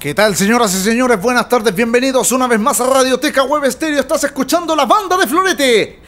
¿Qué tal, señoras y señores? Buenas tardes, bienvenidos una vez más a Radioteca Web Estéreo. Estás escuchando la banda de Florete.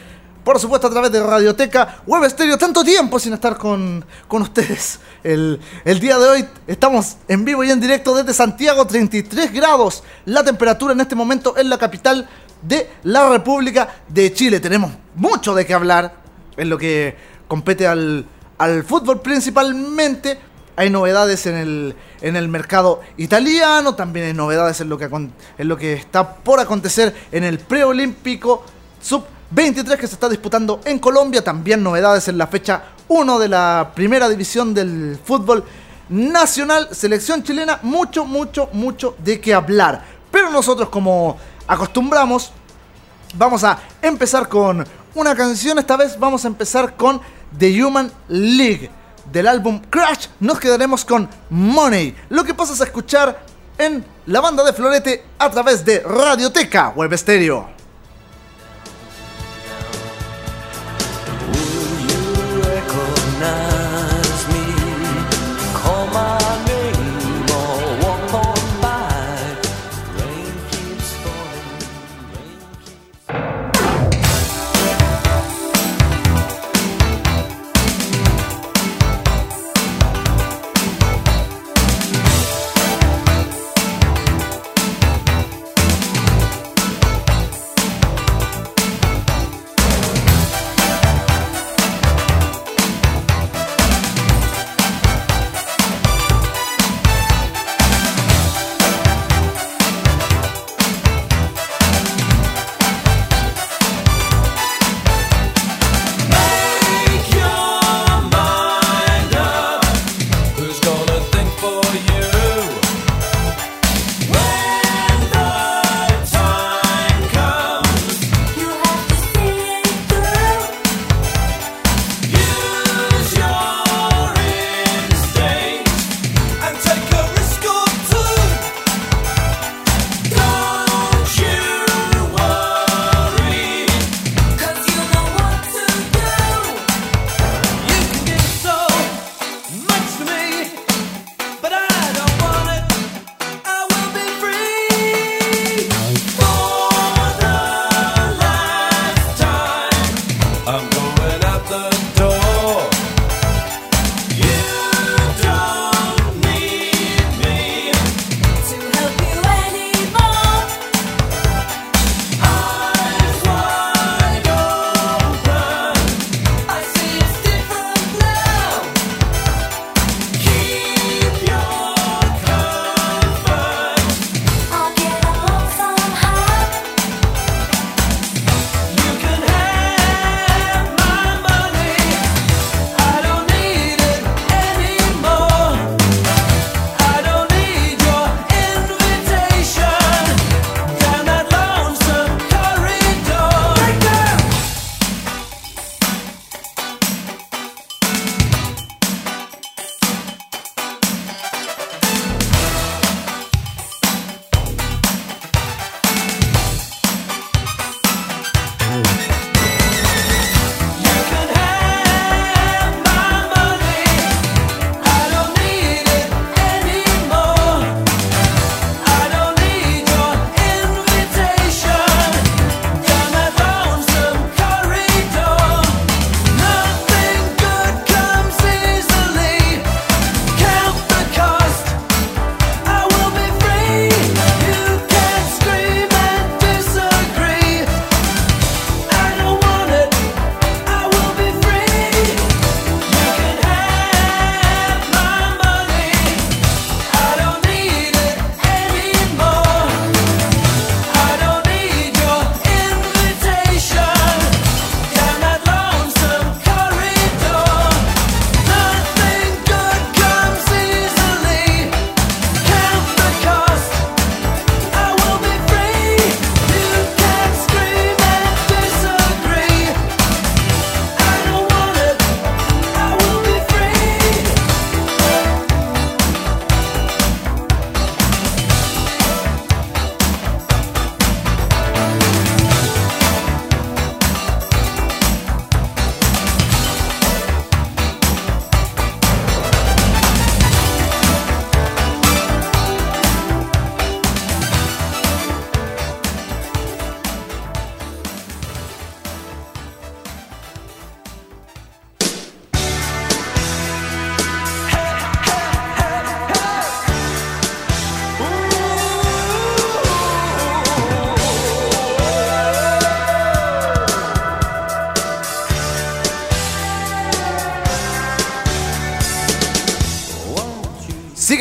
Por supuesto, a través de Radioteca Web Estéreo. Tanto tiempo sin estar con, con ustedes. El, el, día de hoy estamos en vivo y en directo desde Santiago, 33 grados. La temperatura en este momento en la capital de la República de Chile. Tenemos mucho de qué hablar en lo que compete al, al fútbol principalmente hay novedades en el, en el mercado italiano, también hay novedades en lo que, en lo que está por acontecer en el preolímpico sub-23 que se está disputando en Colombia, también novedades en la fecha 1 de la primera división del fútbol nacional, selección chilena, mucho, mucho, mucho de qué hablar. Pero nosotros como acostumbramos, vamos a empezar con una canción, esta vez vamos a empezar con The Human League del álbum Crash nos quedaremos con Money. Lo que pasas a escuchar en la banda de Florete a través de Radioteca Web Stereo.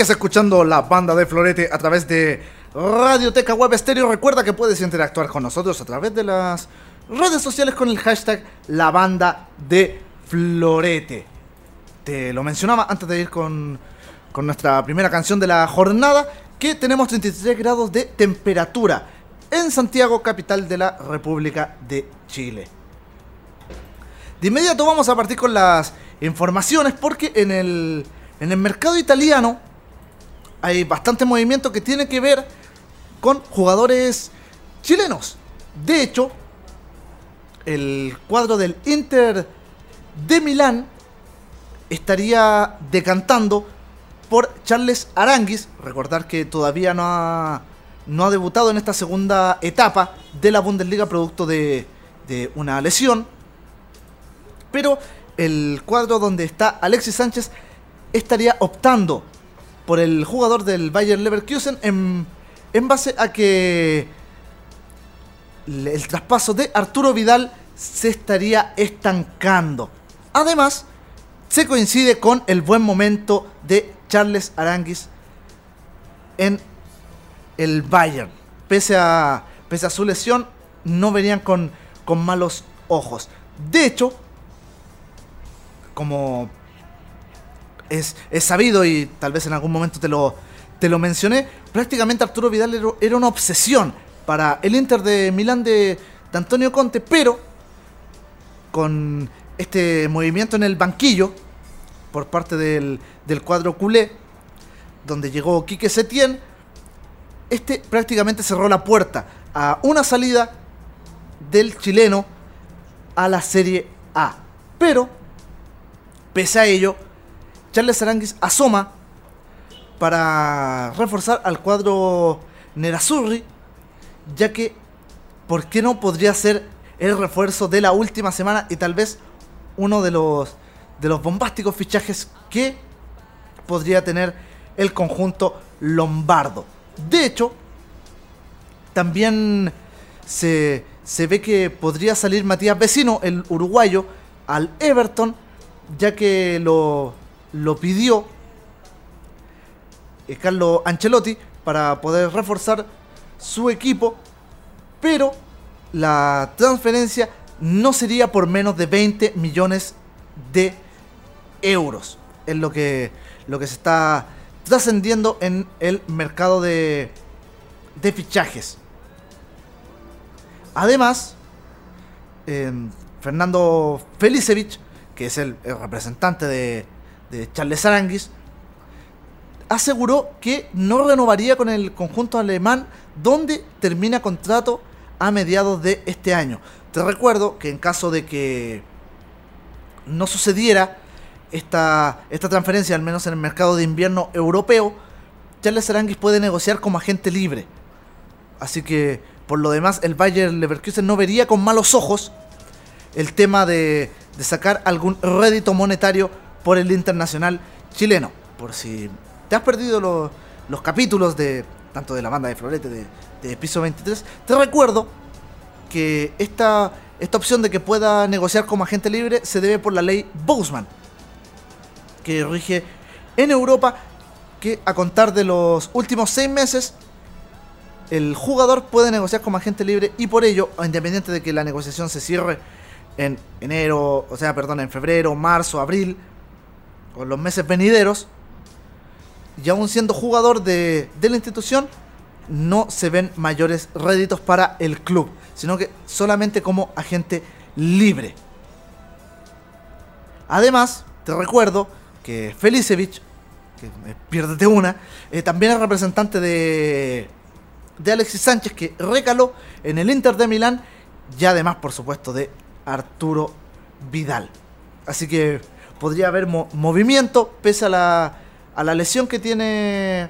Sigues escuchando la banda de Florete a través de Radioteca Web Estéreo. Recuerda que puedes interactuar con nosotros a través de las redes sociales con el hashtag La Banda de Florete. Te lo mencionaba antes de ir con, con nuestra primera canción de la jornada, que tenemos 33 grados de temperatura en Santiago, capital de la República de Chile. De inmediato vamos a partir con las informaciones porque en el, en el mercado italiano hay bastante movimiento que tiene que ver con jugadores chilenos. De hecho, el cuadro del Inter de Milán estaría decantando por Charles Aranguis. Recordar que todavía no ha, no ha debutado en esta segunda etapa de la Bundesliga producto de, de una lesión. Pero el cuadro donde está Alexis Sánchez estaría optando por el jugador del Bayern Leverkusen en, en base a que el traspaso de Arturo Vidal se estaría estancando. Además, se coincide con el buen momento de Charles Aranguis en el Bayern. Pese a, pese a su lesión, no venían con, con malos ojos. De hecho, como es, sabido y tal vez en algún momento te lo, te lo mencioné, prácticamente Arturo Vidal era, una obsesión para el Inter de Milán de, de Antonio Conte, pero con este movimiento en el banquillo por parte del, del cuadro culé, donde llegó Quique Setién, este prácticamente cerró la puerta a una salida del chileno a la Serie A. Pero, pese a ello, Charles Aranguis asoma para reforzar al cuadro Nerazzurri, ya que, ¿por qué no podría ser el refuerzo de la última semana y tal vez uno de los, de los bombásticos fichajes que podría tener el conjunto lombardo? De hecho, también se, se ve que podría salir Matías Vecino, el uruguayo, al Everton, ya que lo, lo pidió eh, Carlos Ancelotti para poder reforzar su equipo, pero la transferencia no sería por menos de 20 millones de euros. Es lo que, lo que se está trascendiendo en el mercado de, de fichajes. Además, Fernando Felicevich, que es el representante de, de Charles Aranguis, aseguró que no renovaría con el conjunto alemán donde termina contrato a mediados de este año. Te recuerdo que en caso de que no sucediera esta, esta transferencia, al menos en el mercado de invierno europeo, Charles Aranguis puede negociar como agente libre. Así que, por lo demás, el Bayern Leverkusen no vería con malos ojos el tema de, de sacar algún rédito monetario por el internacional chileno. Por si te has perdido los, capítulos de tanto de la banda de Florete de, de Piso 23, te recuerdo que esta, esta opción de que pueda negociar como agente libre se debe por la ley Boseman, que rige en Europa que a contar de los últimos seis meses el jugador puede negociar como agente libre y por ello, independiente de que la negociación se cierre en enero, o sea, perdón, en febrero, marzo, abril, con los meses venideros, y aún siendo jugador de, de la institución, no se ven mayores réditos para el club, sino que solamente como agente libre. Además, te recuerdo que Felicevich, que piérdete una, eh, también es representante de, de Alexis Sánchez, que recaló en el Inter de Milán, y además, por supuesto, de Arturo Vidal. Así que podría haber movimiento pese a la, a la lesión que tiene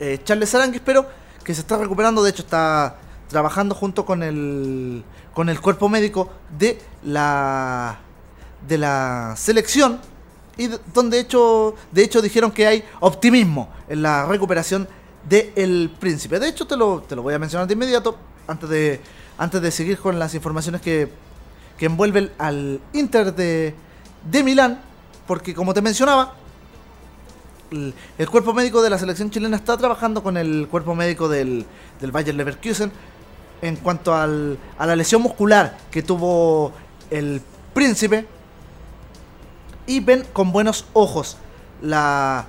eh, Charles Aranguis, pero que se está recuperando. De hecho, está trabajando junto con el, con el cuerpo médico de la, de la selección. Y donde de hecho, de hecho dijeron que hay optimismo en la recuperación del príncipe. De hecho, te lo, te lo voy a mencionar de inmediato, antes de, antes de seguir con las informaciones que, que envuelven al Inter de, de Milán, porque como te mencionaba, el, cuerpo médico de la selección chilena está trabajando con el cuerpo médico del, del Bayer Leverkusen en cuanto al, a la lesión muscular que tuvo el príncipe y ven con buenos ojos la,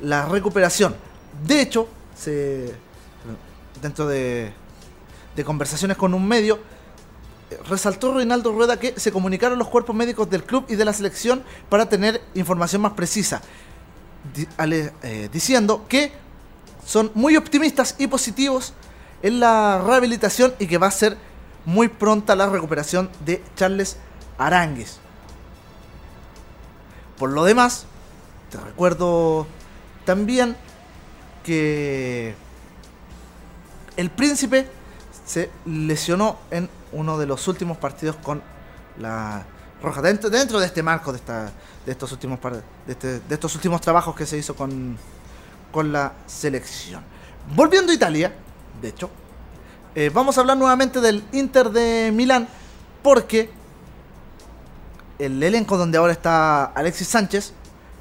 la recuperación. De hecho, se, dentro de, de conversaciones con un medio, resaltó Reinaldo Rueda que se comunicaron los cuerpos médicos del club y de la selección para tener información más precisa, eh, diciendo que son muy optimistas y positivos en la rehabilitación y que va a ser muy pronta la recuperación de Charles Arangues. Por lo demás, te recuerdo también que el príncipe se lesionó en uno de los últimos partidos con la Roja. Dentro, dentro de este marco de, esta, de, estos últimos de, este, estos últimos trabajos que se hizo con, con la selección. Volviendo a Italia, de hecho, eh, vamos a hablar nuevamente del Inter de Milán porque el elenco donde ahora está Alexis Sánchez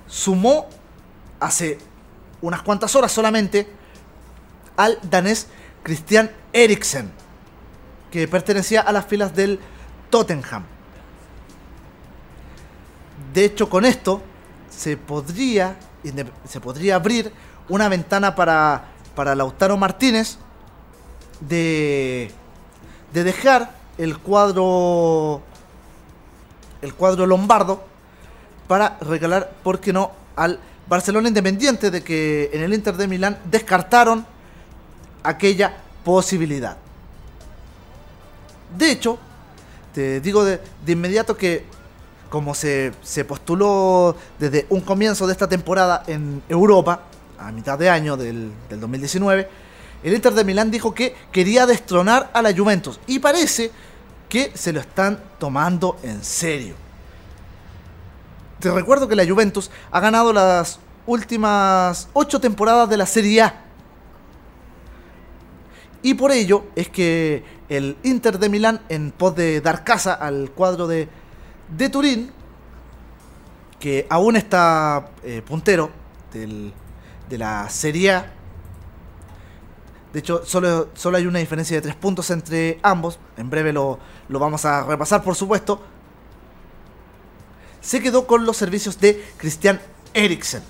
sumó hace unas cuantas horas solamente al danés Christian Eriksen, que pertenecía a las filas del Tottenham. De hecho, con esto se podría, se podría abrir una ventana para, para Lautaro Martínez de, de dejar el cuadro el cuadro lombardo para regalar, ¿por qué no?, al Barcelona Independiente de que en el Inter de Milán descartaron aquella posibilidad. De hecho, te digo de, inmediato que como se, postuló desde un comienzo de esta temporada en Europa, a mitad de año del, del 2019, el Inter de Milán dijo que quería destronar a la Juventus. Y parece que se lo están tomando en serio. Te recuerdo que la Juventus ha ganado las últimas ocho temporadas de la Serie A. Y por ello es que el Inter de Milán, en pos de dar casa al cuadro de, de Turín, que aún está eh, puntero de la Serie A, de hecho, solo, solo hay una diferencia de tres puntos entre ambos. En breve lo, lo vamos a repasar, por supuesto. Se quedó con los servicios de Christian Eriksen,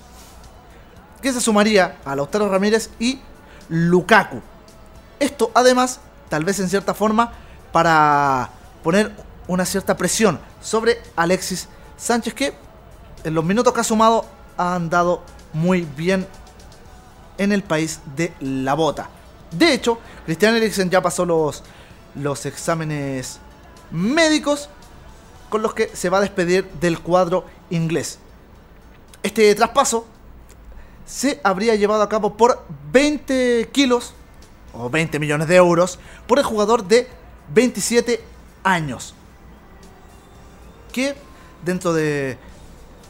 que se sumaría a Lautaro Ramírez y Lukaku. Esto, además, tal vez en cierta forma, para poner una cierta presión sobre Alexis Sánchez, que en los minutos que ha sumado ha andado muy bien en el país de la bota. De hecho, Christian Eriksen ya pasó los, los exámenes médicos con los que se va a despedir del cuadro inglés. Este traspaso se habría llevado a cabo por 20 kilos o 20 millones de euros por el jugador de 27 años. Que dentro de,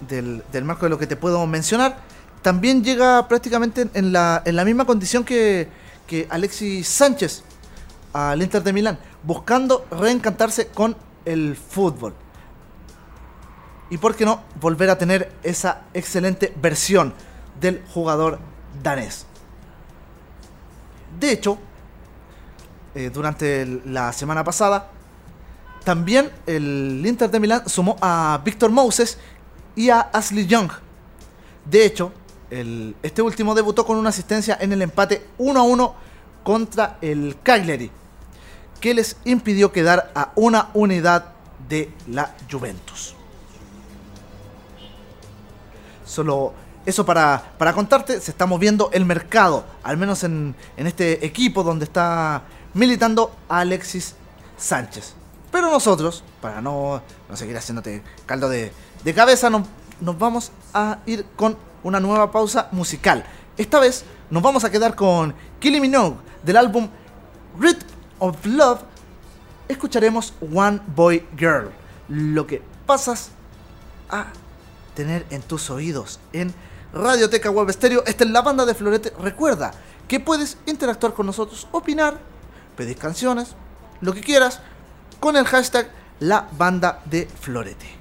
del, marco de lo que te puedo mencionar, también llega prácticamente en la, en la misma condición que, que Alexis Sánchez al Inter de Milán, buscando reencantarse con el fútbol. Y por qué no volver a tener esa excelente versión del jugador danés. De hecho, eh, durante la semana pasada, también el Inter de Milán sumó a Víctor Moses y a Ashley Young. De hecho, este último debutó con una asistencia en el empate 1 a 1 contra el Cagliari, que les impidió quedar a una unidad de la Juventus. Solo eso para, para contarte, se está moviendo el mercado, al menos en, este equipo donde está militando Alexis Sánchez. Pero nosotros, para no, no seguir haciéndote caldo de, de cabeza, no, nos vamos a ir con una nueva pausa musical. Esta vez nos vamos a quedar con Killing Minogue del álbum Rhythm of Love. Escucharemos One Boy Girl. Lo que pasas a tener en tus oídos en Radioteca Web Stereo. Esta es la banda de Florete. Recuerda que puedes interactuar con nosotros, opinar, pedir canciones, lo que quieras, con el hashtag La Banda de Florete.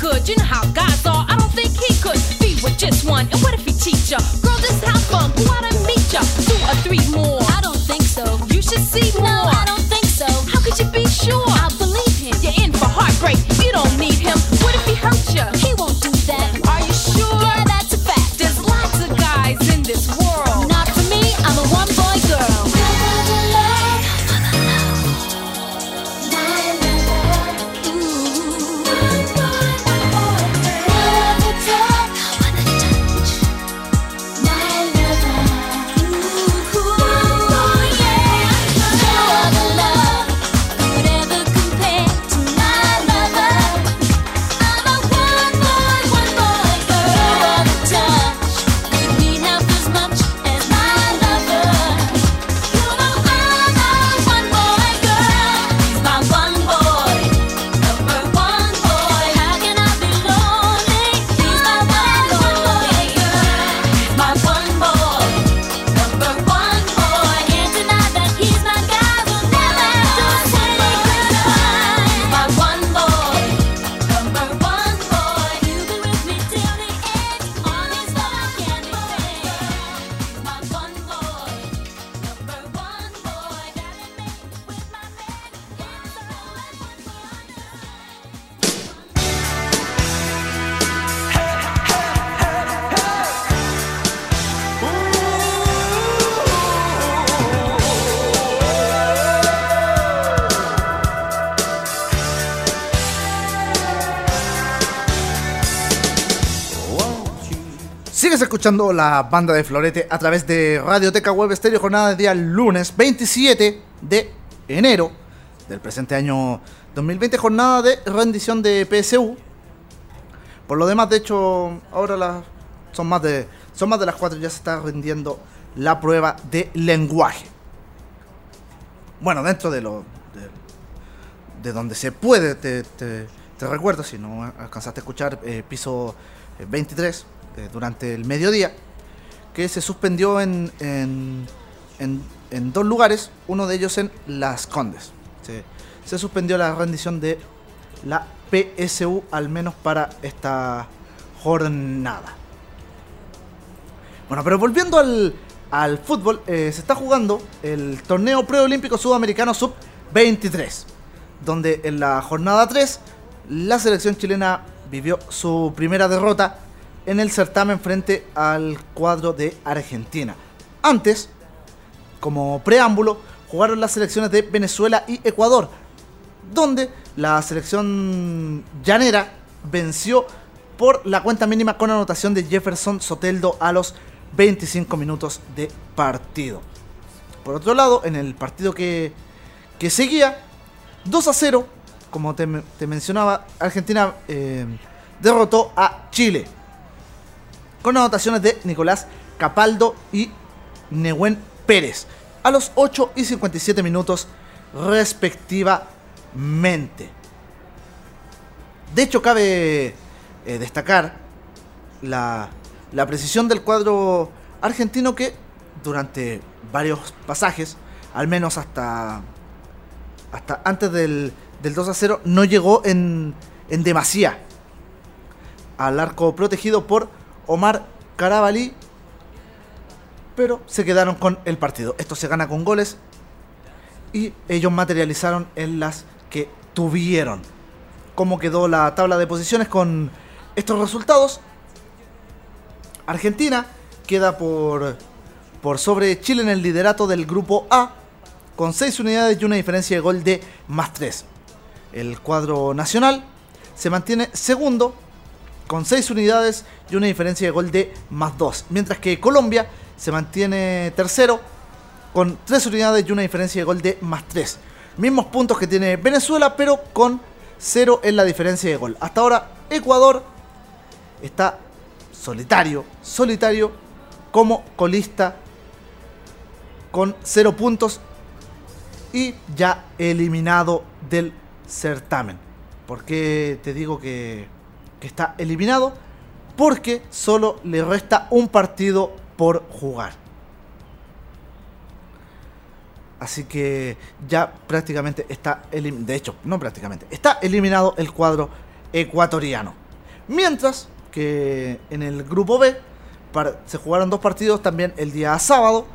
Good. You know how guys are. I don't think he could be with just one. And what if he teach ya? Girl, this how fun. Go out and meet ya. Two or three more. I don't think so. You should see more. No, I don't think so. How could you be sure? Escuchando la banda de Florete a través de Radioteca Web Estéreo, jornada de día lunes 27 de enero del presente año 2020, jornada de rendición de PSU. Por lo demás, de hecho, ahora las son más de son más de las 4 ya se está rindiendo la prueba de lenguaje. Bueno, dentro de lo de, de donde se puede, te, te- te recuerdo, si no alcanzaste a escuchar, eh, piso eh, 23 durante el mediodía, que se suspendió en, en, en- en dos lugares, uno de ellos en Las Condes. Se, se suspendió la rendición de la PSU, al menos para esta jornada. Bueno, pero volviendo al, al fútbol, eh, se está jugando el torneo preolímpico sudamericano sub-23, donde en la jornada 3 la selección chilena vivió su primera derrota en el certamen frente al cuadro de Argentina. Antes, como preámbulo, jugaron las selecciones de Venezuela y Ecuador, donde la selección llanera venció por la cuenta mínima con anotación de Jefferson Soteldo a los 25 minutos de partido. Por otro lado, en el partido que, que seguía, 2 a 0, como te, mencionaba, Argentina eh, derrotó a Chile. Con anotaciones de Nicolás Capaldo y Nehuen Pérez. A los 8 y 57 minutos respectivamente. De hecho, cabe eh, destacar la, la precisión del cuadro argentino que durante varios pasajes, al menos hasta, hasta antes del, del 2 a 0, no llegó en, en demasía al arco protegido por Omar Carabalí, pero se quedaron con el partido. Esto se gana con goles y ellos materializaron en las que tuvieron. ¿Cómo quedó la tabla de posiciones con estos resultados? Argentina queda por, por sobre Chile en el liderato del grupo A con 6 unidades y una diferencia de gol de más 3. El cuadro nacional se mantiene segundo con 6 unidades y una diferencia de gol de más 2. Mientras que Colombia se mantiene tercero con 3 unidades y una diferencia de gol de más 3. Mismos puntos que tiene Venezuela, pero con 0 en la diferencia de gol. Hasta ahora Ecuador está solitario, solitario como colista con 0 puntos y ya eliminado del certamen. ¿Por qué te digo que, que está eliminado? Porque solo le resta un partido por jugar. Así que ya prácticamente está elim- de hecho, no prácticamente, está eliminado el cuadro ecuatoriano. Mientras que en el grupo B se jugaron dos partidos también el día sábado,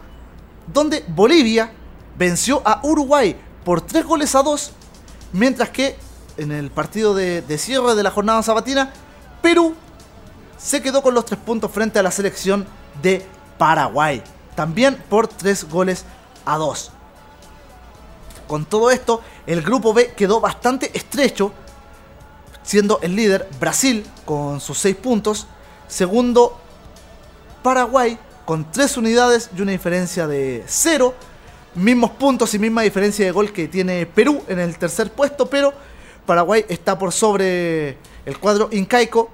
donde Bolivia venció a Uruguay por tres goles a dos, mientras que en el partido de, cierre de la jornada sabatina, Perú se quedó con los tres puntos frente a la selección de Paraguay, también por tres goles a dos. Con todo esto, el grupo B quedó bastante estrecho, siendo el líder Brasil con sus 6 puntos, segundo Paraguay con 3 unidades y una diferencia de 0, mismos puntos y misma diferencia de gol que tiene Perú en el tercer puesto, pero Paraguay está por sobre el cuadro incaico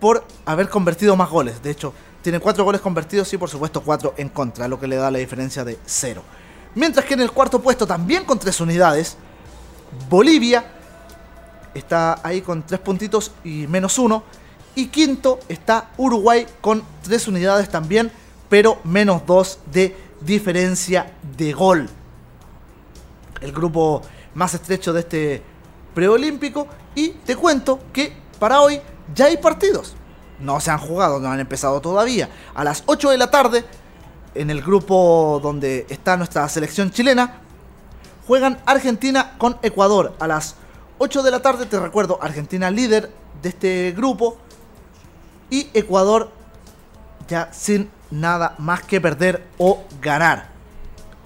por haber convertido más goles. De hecho, tiene 4 goles convertidos y por supuesto 4 en contra, lo que le da la diferencia de 0. Mientras que en el cuarto puesto, también con 3 unidades, Bolivia está ahí con 3 puntitos y menos 1. Y quinto está Uruguay con 3 unidades también, pero menos 2 de diferencia de gol. El grupo más estrecho de este preolímpico. Y te cuento que para hoy ya hay partidos. No se han jugado, no han empezado todavía. A las 8 de la tarde, en el grupo donde está nuestra selección chilena, juegan Argentina con Ecuador. A las 8 de la tarde, te recuerdo, Argentina líder de este grupo. Y Ecuador ya sin nada más que perder o ganar.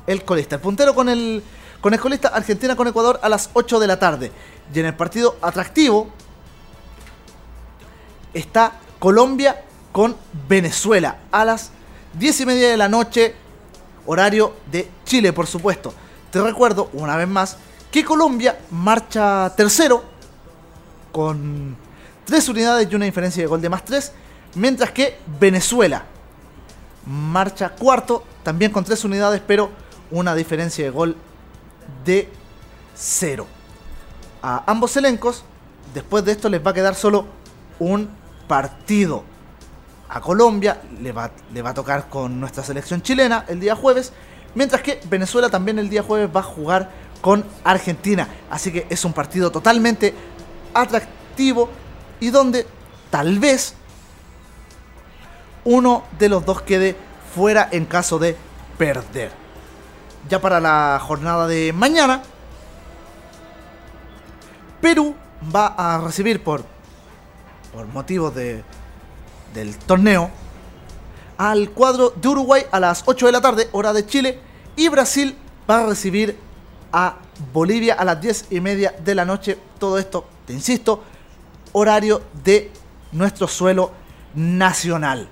El colista. El puntero con el, con el colista Argentina con Ecuador a las 8 de la tarde. Y en el partido atractivo está Colombia con Venezuela a las 10 y media de la noche, horario de Chile, por supuesto. Te recuerdo, una vez más, que Colombia marcha tercero con 3 unidades y una diferencia de gol de más 3, mientras que Venezuela marcha cuarto, también con 3 unidades, pero una diferencia de gol de 0. A ambos elencos, después de esto les va a quedar solo un partido. A Colombia le va, le va a tocar con nuestra selección chilena el día jueves, mientras que Venezuela también el día jueves va a jugar con Argentina. Así que es un partido totalmente atractivo y donde tal vez uno de los dos quede fuera en caso de perder. Ya para la jornada de mañana, Perú va a recibir por, por motivos de, del torneo al cuadro de Uruguay a las 8 de la tarde, hora de Chile, y Brasil va a recibir a Bolivia a las 10 y media de la noche. Todo esto, te insisto, horario de nuestro suelo nacional.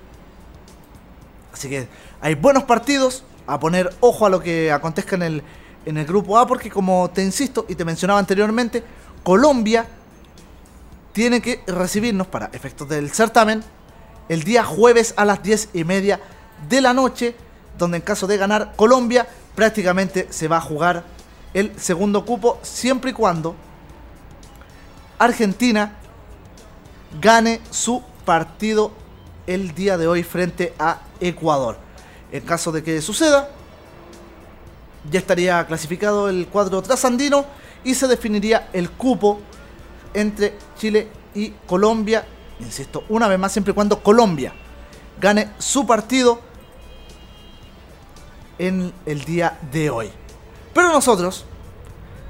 Así que hay buenos partidos. A poner ojo a lo que acontezca en el, en el grupo A, porque como te insisto y te mencionaba anteriormente, Colombia tiene que recibirnos para efectos del certamen el día jueves a las 10 y media de la noche, donde en caso de ganar Colombia prácticamente se va a jugar el segundo cupo siempre y cuando Argentina gane su partido el día de hoy frente a Ecuador. En caso de que suceda, ya estaría clasificado el cuadro trasandino y se definiría el cupo entre Chile y Colombia. Insisto, una vez más, siempre y cuando Colombia gane su partido en el día de hoy. Pero nosotros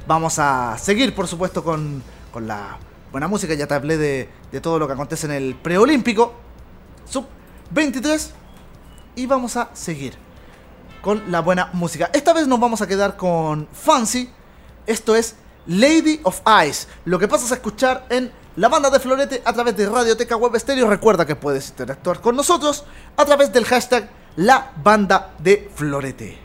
vamos a seguir, por supuesto, con, con la buena música. Ya te hablé de, de todo lo que acontece en el preolímpico. Sub 23. Y vamos a seguir con la buena música. Esta vez nos vamos a quedar con Fancy. Esto es Lady of Ice. Lo que pasas a escuchar en la banda de Florete a través de Radioteca Web Stereo. Recuerda que puedes interactuar con nosotros a través del hashtag La Banda de Florete.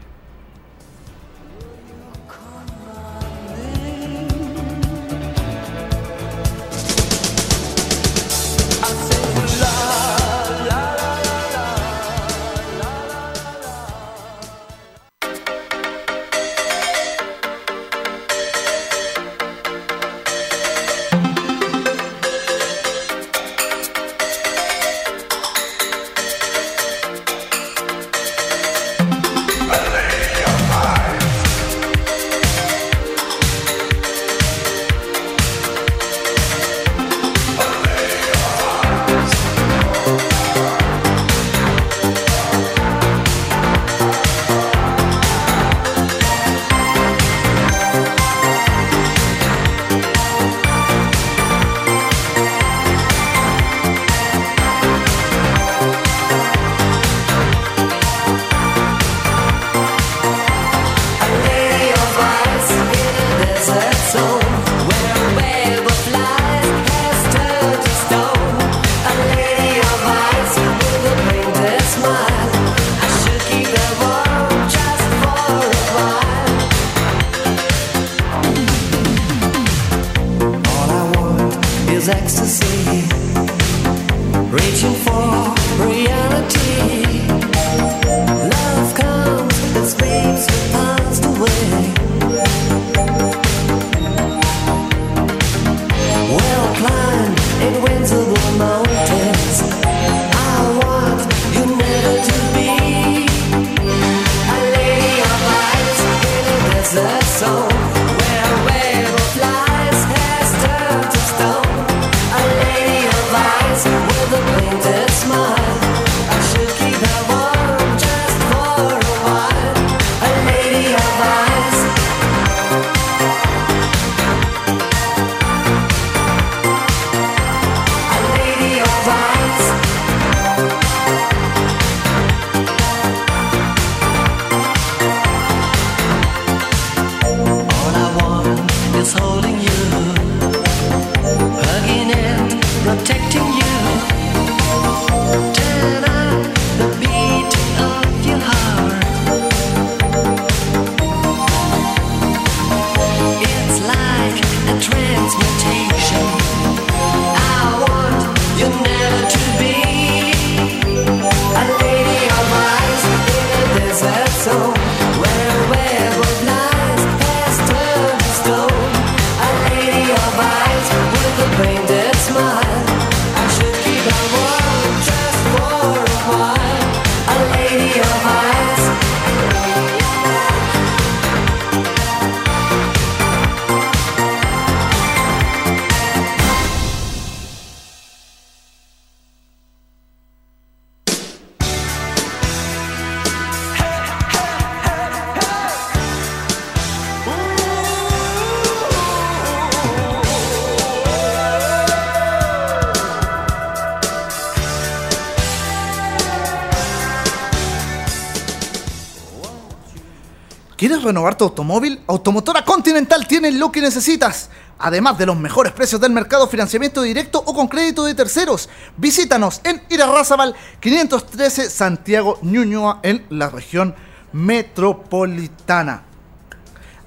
Renovar tu automóvil? Automotora Continental tiene lo que necesitas. Además de los mejores precios del mercado, financiamiento directo o con crédito de terceros. Visítanos en Irarrázaval 513 Santiago Ñuñoa en la región metropolitana.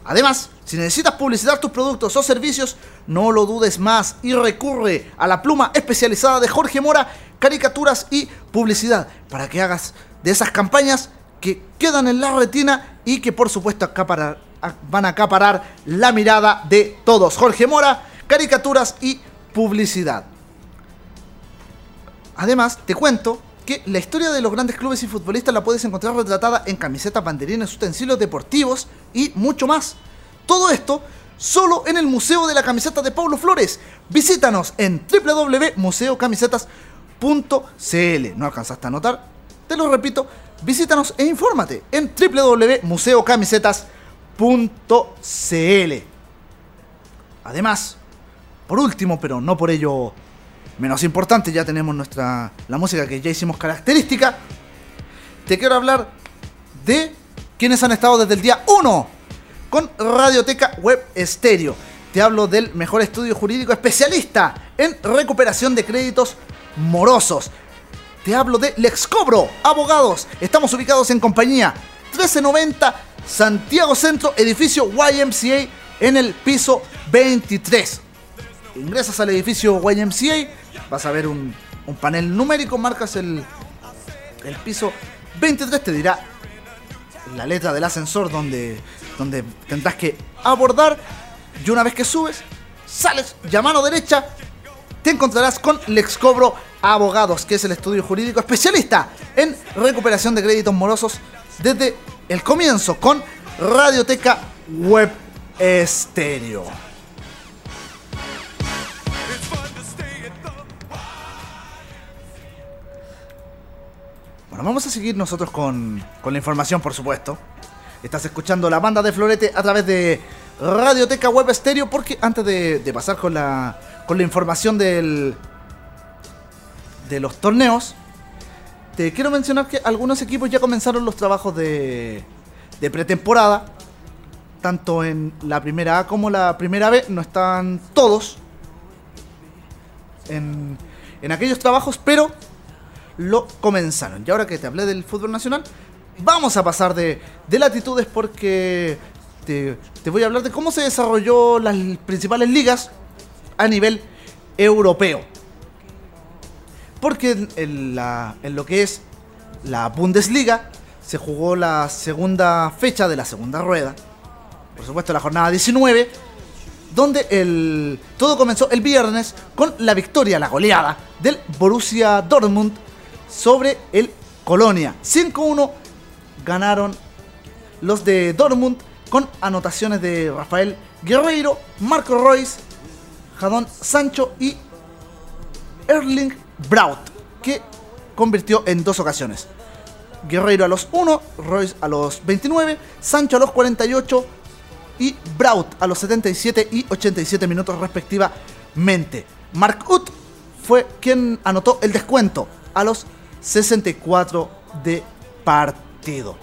Además, si necesitas publicitar tus productos o servicios, no lo dudes más y recurre a la pluma especializada de Jorge Mora, caricaturas y publicidad, para que hagas de esas campañas que quedan en la retina y que por supuesto van a acaparar la mirada de todos. Jorge Mora, caricaturas y publicidad. Además, te cuento que la historia de los grandes clubes y futbolistas la puedes encontrar retratada en camisetas, banderines, utensilios deportivos y mucho más. Todo esto solo en el Museo de la Camiseta de Paulo Flores. Visítanos en www.museocamisetas.cl. ¿No alcanzaste a anotar? Te lo repito, visítanos e infórmate en www.museocamisetas.cl. Además, por último, pero no por ello menos importante, ya tenemos nuestra la música que ya hicimos característica. Te quiero hablar de quienes han estado desde el día 1 con Radioteca Web Estéreo. Te hablo del mejor estudio jurídico especialista en recuperación de créditos morosos. Te hablo de Lexcobro, abogados. Estamos ubicados en compañía 1390 Santiago Centro, edificio YMCA en el piso 23. Ingresas al edificio YMCA, vas a ver un, panel numérico, marcas el, el piso 23, te dirá la letra del ascensor donde, donde tendrás que abordar. Y una vez que subes, sales y a mano derecha te encontrarás con Lexcobro Abogados, que es el estudio jurídico especialista en recuperación de créditos morosos desde el comienzo con Radioteca Web Estéreo. Bueno, vamos a seguir nosotros con, con la información, por supuesto. Estás escuchando la banda de Florete a través de Radioteca Web Estéreo, porque antes de, de pasar con la, con la información del, de los torneos, te quiero mencionar que algunos equipos ya comenzaron los trabajos de, de pretemporada. Tanto en la primera A como la primera B, no están todos en, en aquellos trabajos, pero lo comenzaron. Y ahora que te hablé del fútbol nacional, vamos a pasar de, de latitudes porque te, te voy a hablar de cómo se desarrolló las principales ligas a nivel europeo. Porque en, la- en lo que es la Bundesliga se jugó la segunda fecha de la segunda rueda. Por supuesto, la jornada 19 donde el, todo comenzó el viernes con la victoria, la goleada del Borussia Dortmund sobre el Colonia. 5-1 ganaron los de Dortmund con anotaciones de Rafael Guerreiro, Marco Royce, Jadon Sancho y Erling Braut, que convirtió en dos ocasiones. Guerreiro a los 1, Royce a los 29, Sancho a los 48 y Braut a los 77 y 87 minutos respectivamente. Mark Ut fue quien anotó el descuento a los 64 de partido.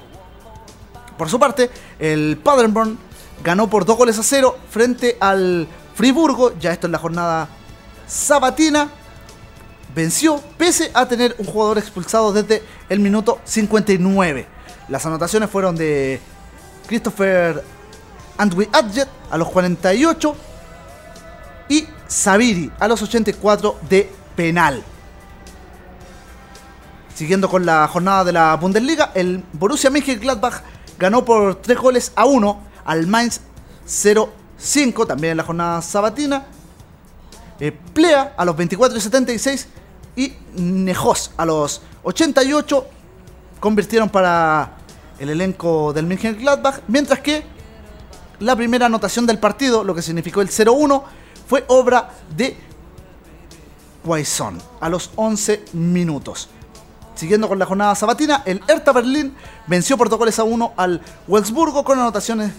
Por su parte, el Paderborn ganó por 2 goles a 0 frente al Friburgo, ya esto en la jornada sabatina. Venció pese a tener un jugador expulsado desde el minuto 59. Las anotaciones fueron de Christopher Andwi Adjet a los 48 y Sabiri a los 84 de penal. Siguiendo con la jornada de la Bundesliga, el Borussia Mönchengladbach ganó por 3 goles a 1 al Mainz 0-5, también en la jornada sabatina. Eh, Plea a los 24 y 76 y Nejos a los 88 convirtieron para el elenco del Mönchengladbach, mientras que la primera anotación del partido, lo que significó el 0-1, fue obra de Quaison a los 11 minutos. Siguiendo con la jornada sabatina, el Hertha Berlín venció por dos goles a 1 al Wolfsburgo con anotaciones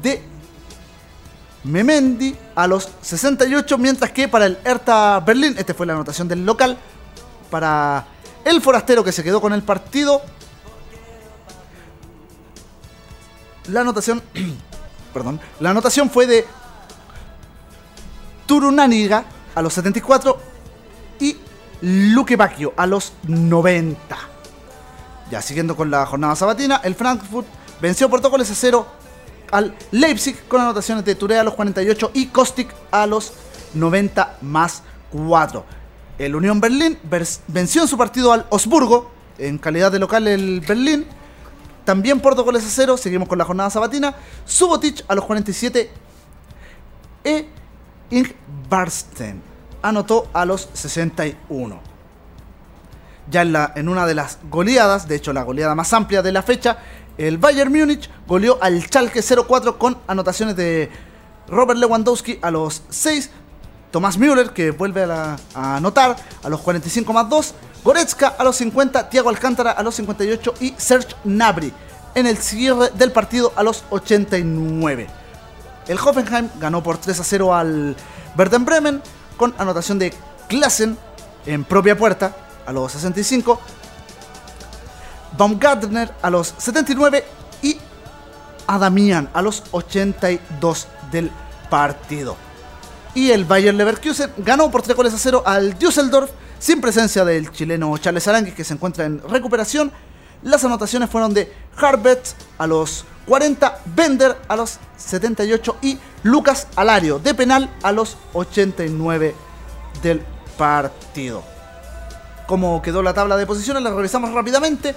de Memendi a los 68, mientras que para el Hertha Berlín, esta fue la anotación del local, para el forastero que se quedó con el partido, la anotación, perdón, la anotación fue de Turunaniga a los 74 y Luque Bacchio a los 90. Ya siguiendo con la jornada sabatina, el Frankfurt venció por dos goles a cero al Leipzig con anotaciones de Touré a los 48 y Kostic a los 90 más 4. El Unión Berlín venció en su partido al Osburgo en calidad de local el Berlín. También por dos goles a cero, seguimos con la jornada sabatina. Subotic a los 47 e Ingbarsten anotó a los 61. Ya en una de las goleadas, de hecho la goleada más amplia de la fecha, el Bayern Múnich goleó al Schalke 0-4 con anotaciones de Robert Lewandowski a los 6, Tomás Müller que vuelve a, anotar a los 45 más 2, Goretzka a los 50, Thiago Alcántara a los 58 y Serge Gnabry en el cierre del partido a los 89. El Hoffenheim ganó por 3 a 0 al Werder Bremen con anotación de Klassen en propia puerta a los 65, Baumgartner a los 79 y Adamian a los 82 del partido. Y el Bayer Leverkusen ganó por 3 goles a 0 al Düsseldorf sin presencia del chileno Charles Aranguis que se encuentra en recuperación. Las anotaciones fueron de Harbert a los 40, Bender a los 78 y Lucas Alario de penal a los 89 del partido. Como quedó la tabla de posiciones, la revisamos rápidamente.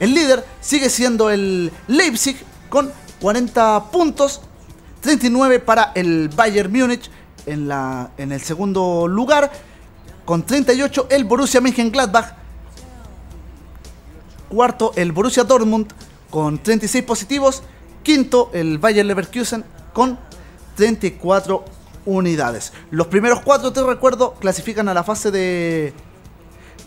El líder sigue siendo el Leipzig con 40 puntos, 39 para el Bayern Múnich en, la, en el segundo lugar, con 38 el Borussia Mönchengladbach, cuarto el Borussia Dortmund con 36 positivos, quinto el Bayer Leverkusen con 34 unidades. Los primeros cuatro, te recuerdo, clasifican a la fase de,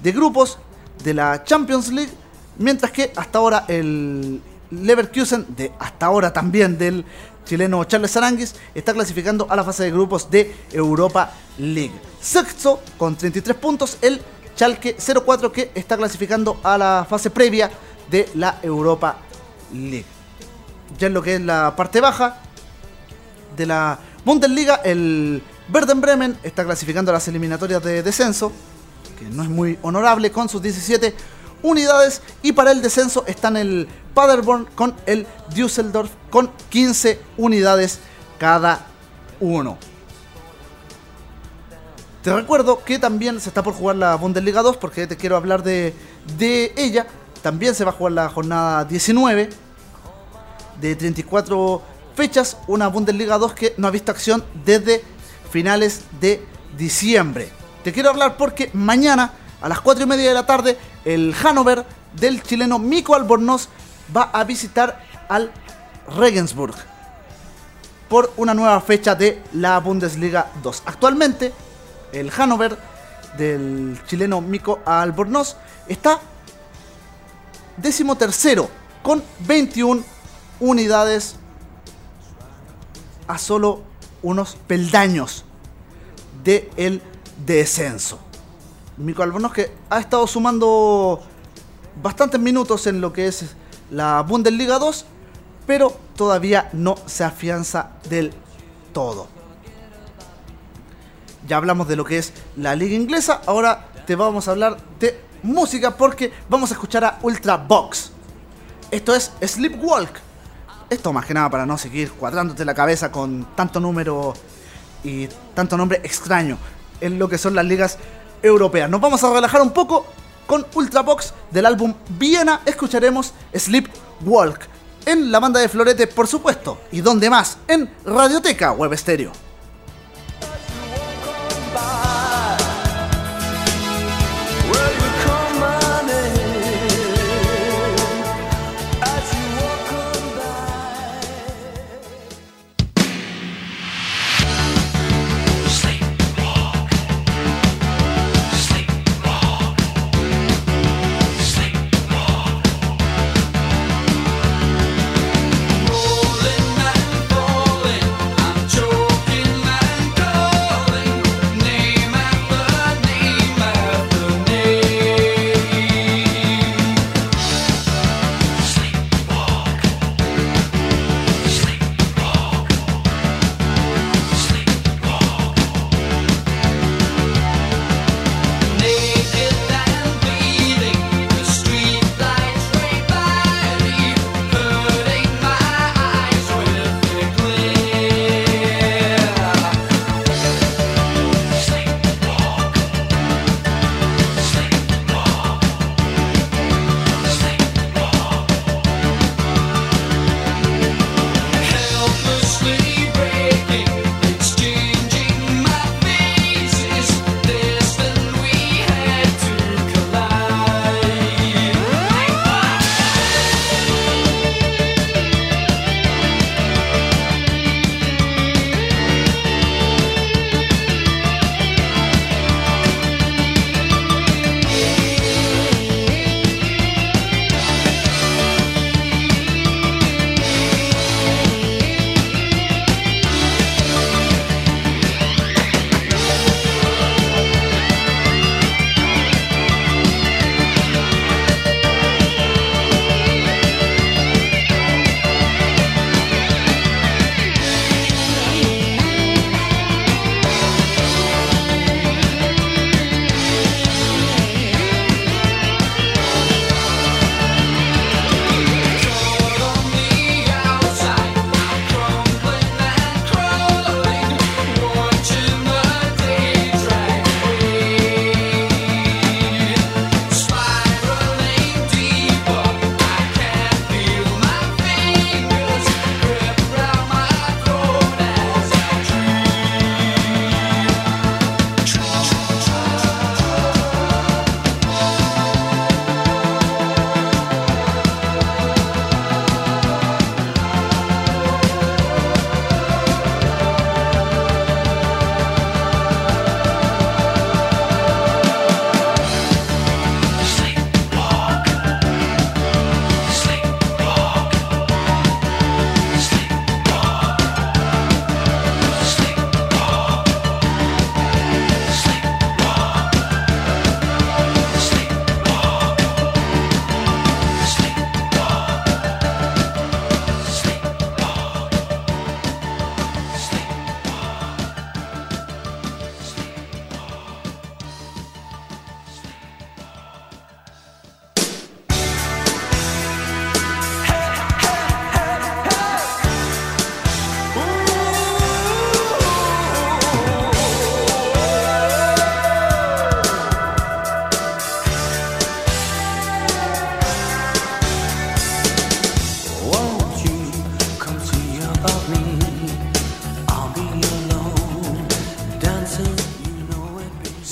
de grupos de la Champions League, mientras que hasta ahora el Leverkusen, de hasta ahora también del chileno Charles Aranguis, está clasificando a la fase de grupos de Europa League. Sexto con 33 puntos el Schalke 04 que está clasificando a la fase previa de la Europa League. Ya en lo que es la parte baja de la Bundesliga, el Werder Bremen está clasificando a las eliminatorias de descenso, que no es muy honorable, con sus 17 unidades. Y para el descenso están el Paderborn con el Düsseldorf con 15 unidades cada uno. Te recuerdo que también se está por jugar la Bundesliga 2 porque te quiero hablar de, de ella. También se va a jugar la jornada 19 de 34 fechas. Una Bundesliga 2 que no ha visto acción desde finales de diciembre. Te quiero hablar porque mañana a las 4 y media de la tarde el Hannover del chileno Mico Albornoz va a visitar al Regensburg por una nueva fecha de la Bundesliga 2. Actualmente el Hannover del chileno Mico Albornoz está décimo tercero con 21 unidades a solo unos peldaños del el descenso. Mico Albornoz que ha estado sumando bastantes minutos en lo que es la Bundesliga 2, pero todavía no se afianza del todo. Ya hablamos de lo que es la liga inglesa, ahora te vamos a hablar de música porque vamos a escuchar a Ultra Box. Esto es Sleepwalk. Esto más que nada para no seguir cuadrándote la cabeza con tanto número y tanto nombre extraño en lo que son las ligas europeas. Nos vamos a relajar un poco con Ultrabox del álbum Viena. Escucharemos Sleepwalk en la banda de Florete, por supuesto. ¿Y dónde más? En Radioteca Web Stereo.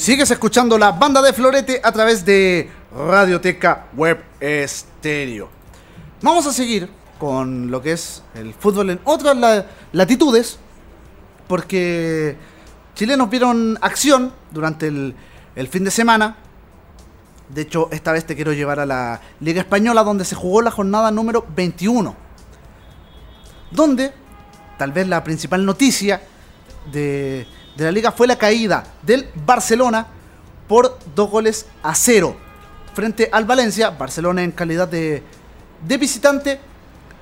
Sigues escuchando la banda de Florete a través de Radioteca Web Estéreo. Vamos a seguir con lo que es el fútbol en otras la- latitudes, porque chilenos vieron acción durante el, el fin de semana. De hecho, esta vez te quiero llevar a la Liga Española, donde se jugó la jornada número 21. Donde, tal vez la principal noticia de, de la liga fue la caída del Barcelona por dos goles a cero frente al Valencia. Barcelona en calidad de, de visitante.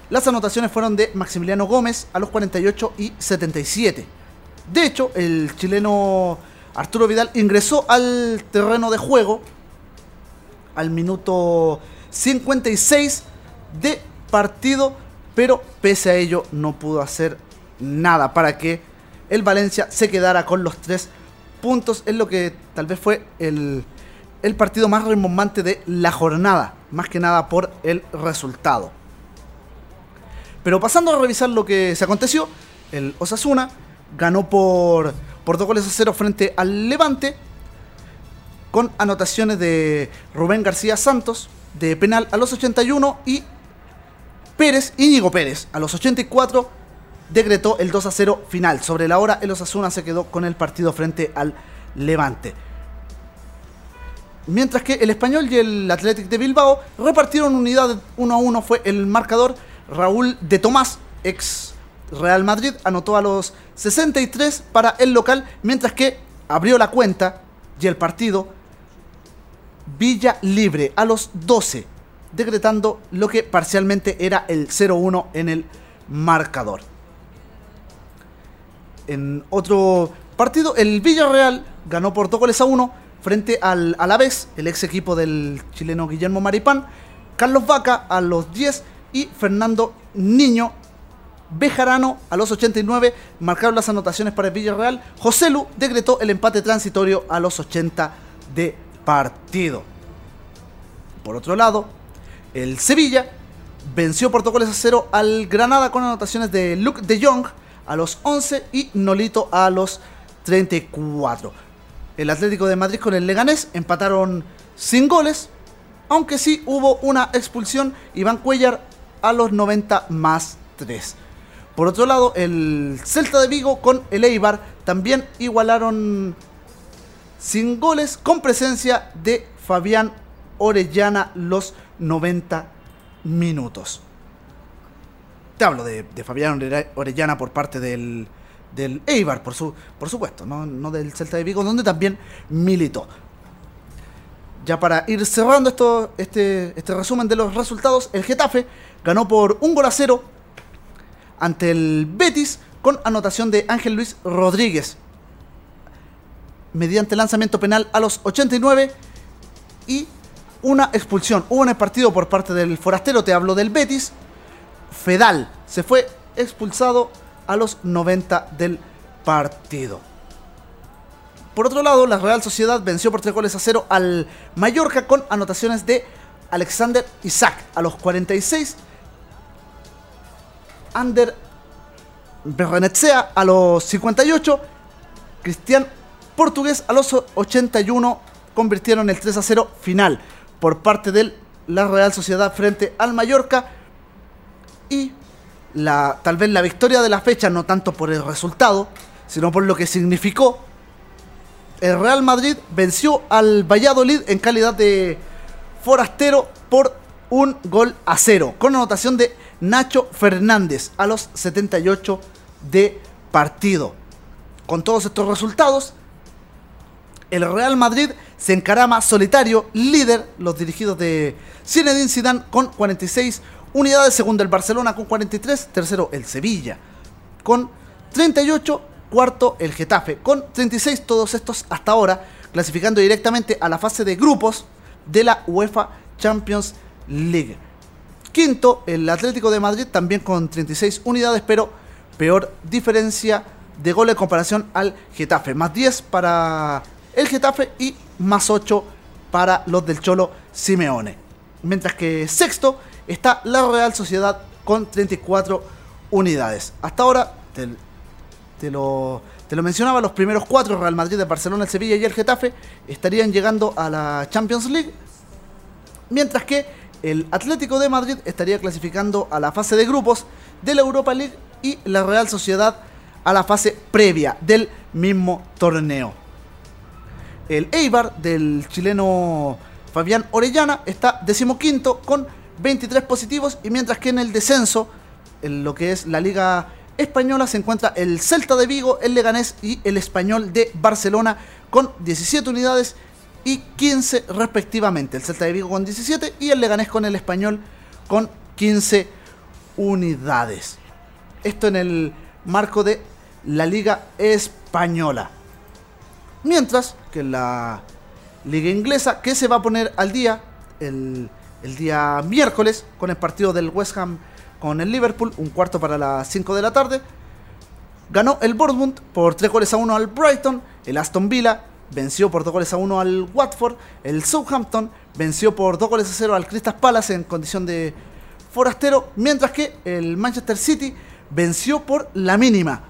Las anotaciones fueron de Maximiliano Gómez a los 48 y 77. De hecho, el chileno Arturo Vidal ingresó al terreno de juego al minuto 56 de partido, pero pese a ello no pudo hacer nada para que el Valencia se quedara con los tres puntos. Es lo que tal vez fue el, el partido más rembombante de la jornada, más que nada por el resultado. Pero pasando a revisar lo que se aconteció, el Osasuna ganó por, por dos goles a cero frente al Levante con anotaciones de Rubén García Santos de penal a los 81 y Pérez, Íñigo Pérez, a los 84 decretó el 2 a 0 final. Sobre la hora, el Osasuna se quedó con el partido frente al Levante. Mientras que el Español y el Athletic de Bilbao repartieron unidad 1 a 1. Fue el marcador Raúl de Tomás, ex Real Madrid, anotó a los 63 para el local, mientras que abrió la cuenta y el partido Villa Libre a los 12, decretando lo que parcialmente era el 0-1 en el marcador. En otro partido, el Villarreal ganó por dos goles a uno frente al Alavés, el ex equipo del chileno Guillermo Maripán, Carlos Vaca a los 10 y Fernando Niño Bejarano a los 89 marcaron las anotaciones para el Villarreal. José Lu decretó el empate transitorio a los 80 de partido. Por otro lado, el Sevilla venció por dos goles a cero al Granada con anotaciones de Luke de Jong a los 11 y Nolito a los 34. El Atlético de Madrid con el Leganés empataron sin goles, aunque sí hubo una expulsión. Iván Cuellar a los 90 más 3. Por otro lado, el Celta de Vigo con el Eibar también igualaron sin goles con presencia de Fabián Orellana los 90 minutos. Te hablo de, de Fabián Ore- Orellana por parte del, del Eibar, por, su, por supuesto, ¿no? del Celta de Vigo, donde también militó. Ya para ir cerrando esto, este, este resumen de los resultados, el Getafe ganó por un gol a cero ante el Betis con anotación de Ángel Luis Rodríguez mediante lanzamiento penal a los 89 y una expulsión. Hubo el partido por parte del forastero, te hablo del Betis, Fedal se fue expulsado a los 90 del partido. Por otro lado, la Real Sociedad venció por 3 goles a 0 al Mallorca con anotaciones de Alexander Isaac a los 46 Ander Berrenetsea a los 58, Cristian Portugués. A los 81 convirtieron el 3 a 0 final por parte de la Real Sociedad frente al Mallorca y la, tal vez la victoria de la fecha no tanto por el resultado, sino por lo que significó. El Real Madrid venció al Valladolid en calidad de forastero por un gol a cero, con anotación de Nacho Fernández a los 78 de partido. Con todos estos resultados, el Real Madrid se encarama solitario, líder, los dirigidos de Zinedine Zidane con 46 unidades, segundo el Barcelona con 43, tercero el Sevilla con 38, cuarto el Getafe con 36, todos estos hasta ahora clasificando directamente a la fase de grupos de la UEFA Champions League. Quinto, el Atlético de Madrid también con 36 unidades, pero peor diferencia de gol en comparación al Getafe. Más 10 para el Getafe y más 8 para los del Cholo Simeone. Mientras que sexto está la Real Sociedad con 34 unidades. Hasta ahora te, lo, te lo mencionaba, los primeros cuatro, Real Madrid, el Barcelona, el Sevilla y el Getafe, estarían llegando a la Champions League, mientras que el Atlético de Madrid estaría clasificando a la fase de grupos de la Europa League y la Real Sociedad a la fase previa del mismo torneo. El Eibar del chileno Fabián Orellana está decimoquinto con 23 positivos y mientras que en el descenso, en lo que es la Liga Española, se encuentra el Celta de Vigo, el Leganés y el Español de Barcelona con 17 unidades y 15 respectivamente. El Celta de Vigo con 17 y el Leganés con el Español con 15 unidades. Esto en el marco de la Liga Española. Mientras que la Liga Inglesa, que se va a poner al día el, el día miércoles con el partido del West Ham con el Liverpool, un cuarto para las 5 de la tarde. Ganó el Bournemouth por 3 goles a 1 al Brighton, el Aston Villa venció por 2 goles a 1 al Watford, el Southampton venció por 2 goles a 0 al Crystal Palace en condición de forastero, mientras que el Manchester City venció por la mínima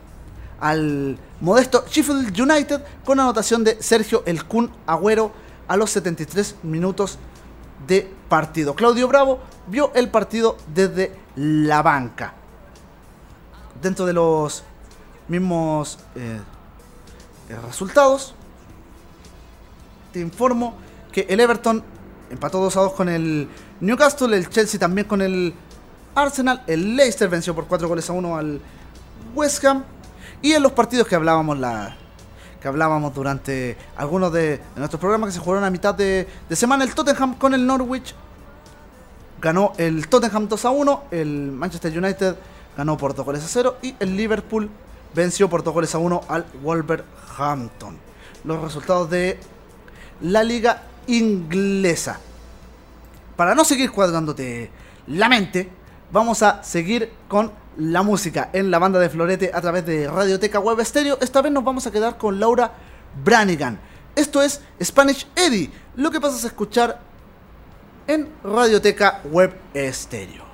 al modesto Sheffield United con anotación de Sergio El Kun Agüero a los 73 minutos de partido. Claudio Bravo vio el partido desde la banca. Dentro de los mismos eh, resultados, te informo que el Everton empató 2 a 2 con el Newcastle, el Chelsea también con el Arsenal, el Leicester venció por 4 goles a 1 al West Ham y en los partidos que hablábamos la que hablábamos durante algunos de, nuestros programas que se jugaron a mitad de, de semana, el Tottenham con el Norwich ganó el Tottenham 2 a 1, el Manchester United ganó por 2 goles a 0 y el Liverpool venció por 2 goles a 1 al Wolverhampton. Los resultados de la liga inglesa. Para no seguir cuadrándote la mente, vamos a seguir con la música en la banda de Florete a través de Radioteca Web Stereo. Esta vez nos vamos a quedar con Laura Branigan. Esto es Spanish Eddie. Lo que pasas a escuchar en Radioteca Web Stereo.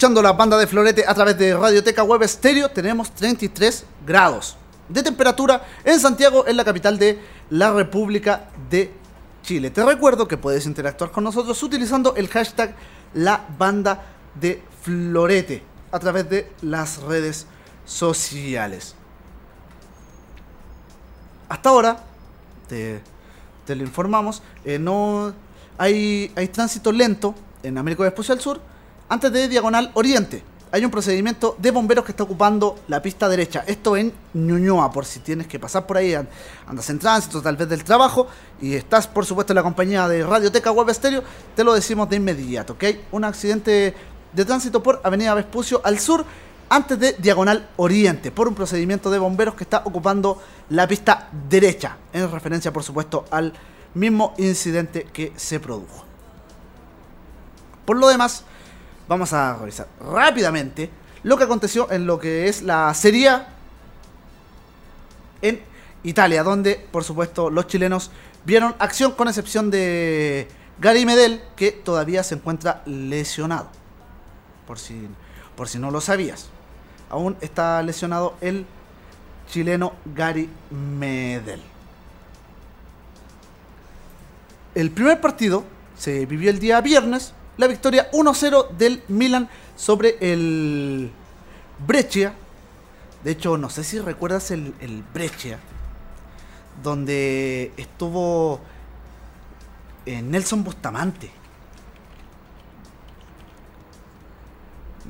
Escuchando la banda de Florete a través de Radioteca Web Stereo. Tenemos 33 grados de temperatura en Santiago, en la capital de la República de Chile. Te recuerdo que puedes interactuar con nosotros utilizando el hashtag la banda de Florete a través de las redes sociales. Hasta ahora, te, te lo informamos, eh, no hay, hay tránsito lento en América al Sur antes de Diagonal Oriente. Hay un procedimiento de bomberos que está ocupando la pista derecha. Esto en Ñuñoa, por si tienes que pasar por ahí, an- andas en tránsito, tal vez del trabajo, y estás, por supuesto, en la compañía de Radioteca Web Stereo, te lo decimos de inmediato, ¿ok? Un accidente de tránsito por Avenida Vespucio al sur, antes de Diagonal Oriente, por un procedimiento de bomberos que está ocupando la pista derecha, en referencia, por supuesto, al mismo incidente que se produjo. Por lo demás, vamos a revisar rápidamente lo que aconteció en lo que es la Serie en Italia, donde por supuesto los chilenos vieron acción con excepción de Gary Medel, que todavía se encuentra lesionado. Por si, por si no lo sabías. Aún está lesionado el chileno Gary Medel. El primer partido se vivió el día viernes, la victoria 1-0 del Milan sobre el Brescia. De hecho, no sé si recuerdas el, el Brescia, donde estuvo eh, Nelson Bustamante.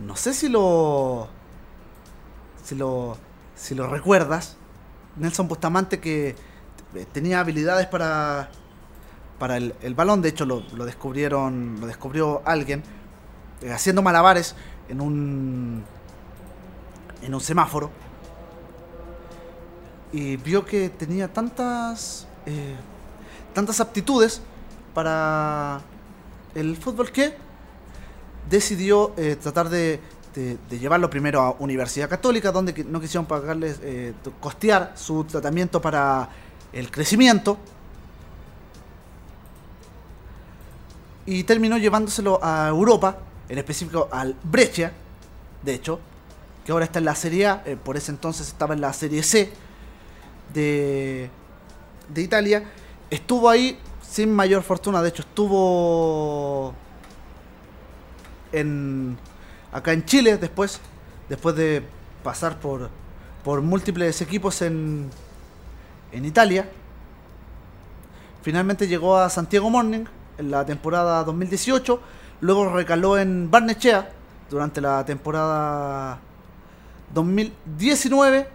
No sé si lo. Si lo. Si lo recuerdas. Nelson Bustamante que eh, tenía habilidades para. Para el, balón. De hecho, lo, descubrieron. Lo descubrió alguien. eh, haciendo malabares en un. En un semáforo. Y vio que tenía tantas. eh, tantas aptitudes para el fútbol que decidió eh, tratar de, de- de llevarlo primero a Universidad Católica, donde no quisieron pagarles, costear su tratamiento para el crecimiento. Y terminó llevándoselo a Europa, en específico al Brescia, de hecho, que ahora está en la Serie A, eh, por ese entonces estaba en la Serie C de, de Italia. Estuvo ahí sin mayor fortuna, de hecho estuvo en acá en Chile después después de pasar por por múltiples equipos en en Italia finalmente llegó a Santiago Morning en la temporada 2018 luego recaló en Barnechea durante la temporada 2019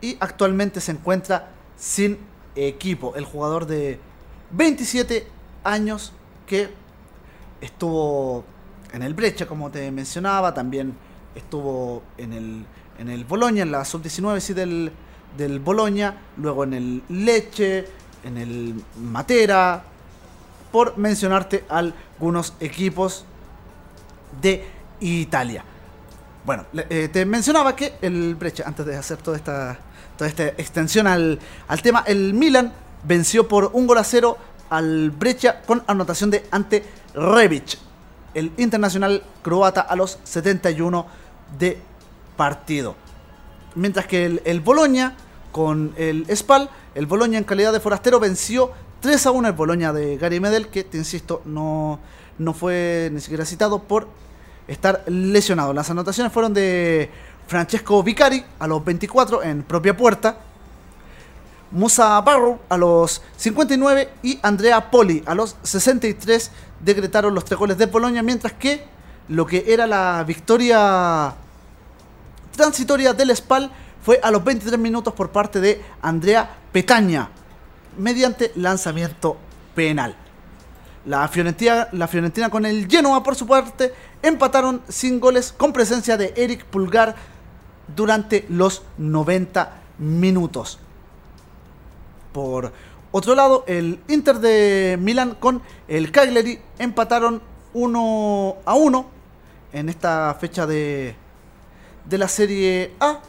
y actualmente se encuentra sin equipo. El jugador de 27 años que estuvo en el Brecha, como te mencionaba, también estuvo en el, en el Boloña, en la sub-19 sí, del, del Boloña, luego en el Leche, en el Matera, por mencionarte algunos equipos de Italia. Bueno, eh, te mencionaba que el Brecha, antes de hacer toda esta, toda esta extensión al, al tema, el Milan venció por un gol a cero al Brecha con anotación de ante Rebic, el internacional croata a los 71 de partido. Mientras que el, el Boloña con el Spal, el Boloña en calidad de forastero venció 3 a 1 el Boloña de Gary Medel, que te insisto, no, no fue ni siquiera citado por estar lesionado. Las anotaciones fueron de Francesco Vicari a los 24 en propia puerta. Musa Barrow a los 59 y Andrea Poli a los 63 decretaron los tres goles de Polonia, mientras que lo que era la victoria transitoria del Spal fue a los 23 minutos por parte de Andrea Petaña mediante lanzamiento penal. La Fiorentina, la Fiorentina con el Genoa, por su parte, empataron sin goles con presencia de Eric Pulgar durante los 90 minutos. Por otro lado, el Inter de Milán con el Cagliari empataron 1 a 1 en esta fecha de, de la Serie A.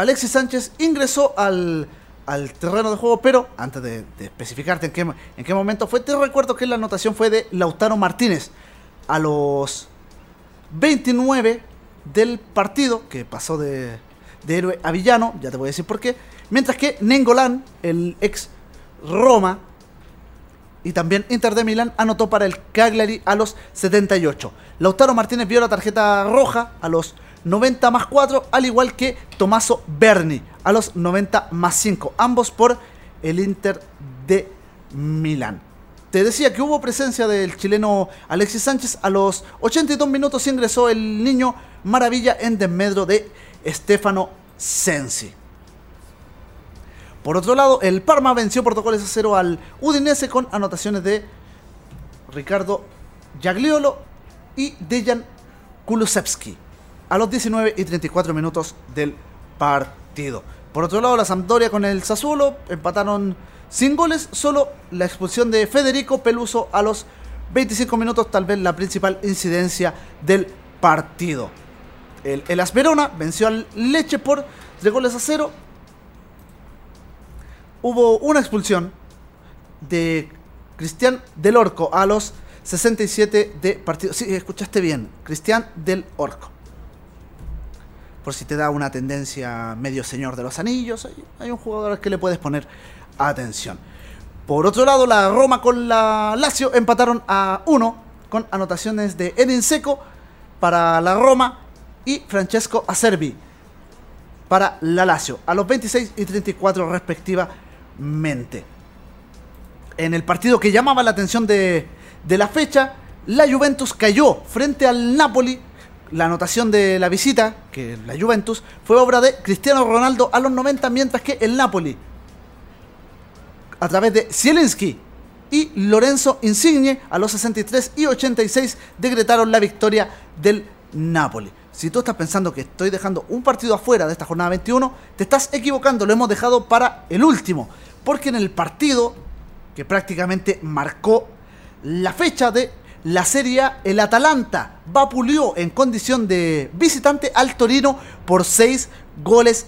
Alexis Sánchez ingresó al, al terreno de juego, pero antes de, especificarte en qué, en qué momento fue, te recuerdo que la anotación fue de Lautaro Martínez a los 29 del partido, que pasó de, de héroe a villano, ya te voy a decir por qué. Mientras que Nengolan, el ex Roma y también Inter de Milán, anotó para el Cagliari a los 78. Lautaro Martínez vio la tarjeta roja a los 90 más 4, al igual que Tomaso Berni a los 90 más 5, ambos por el Inter de Milán. Te decía que hubo presencia del chileno Alexis Sánchez. A los 82 minutos ingresó el niño Maravilla en desmedro de Stefano Sensi. Por otro lado, el Parma venció por a cero al Udinese con anotaciones de Ricardo Jagliolo y Dejan Kulusevski a los 19 y 34 minutos del partido. Por otro lado, la Sampdoria con el Sassuolo empataron sin goles, solo la expulsión de Federico Peluso a los 25 minutos, tal vez la principal incidencia del partido. El, el Asperona venció al Leche por 3 goles a 0. Hubo una expulsión de Cristian del Orco a los 67 de partido. Sí, escuchaste bien, Cristian del Orco. Por si te da una tendencia medio señor de los anillos, hay, un jugador al que le puedes poner atención. Por otro lado, la Roma con la Lazio empataron a 1 con anotaciones de Edin Seco para la Roma y Francesco Acerbi para la Lazio a los 26 y 34 respectivamente. En el partido que llamaba la atención de, de la fecha, la Juventus cayó frente al Napoli. La anotación de la visita, que la Juventus, fue obra de Cristiano Ronaldo a los 90, mientras que el Napoli a través de Zielinski y Lorenzo Insigne a los 63 y 86 decretaron la victoria del Napoli. Si tú estás pensando que estoy dejando un partido afuera de esta jornada 21, te estás equivocando, lo hemos dejado para el último, porque en el partido que prácticamente marcó la fecha de la Serie A, el Atalanta vapuleó en condición de visitante al Torino por 6 goles,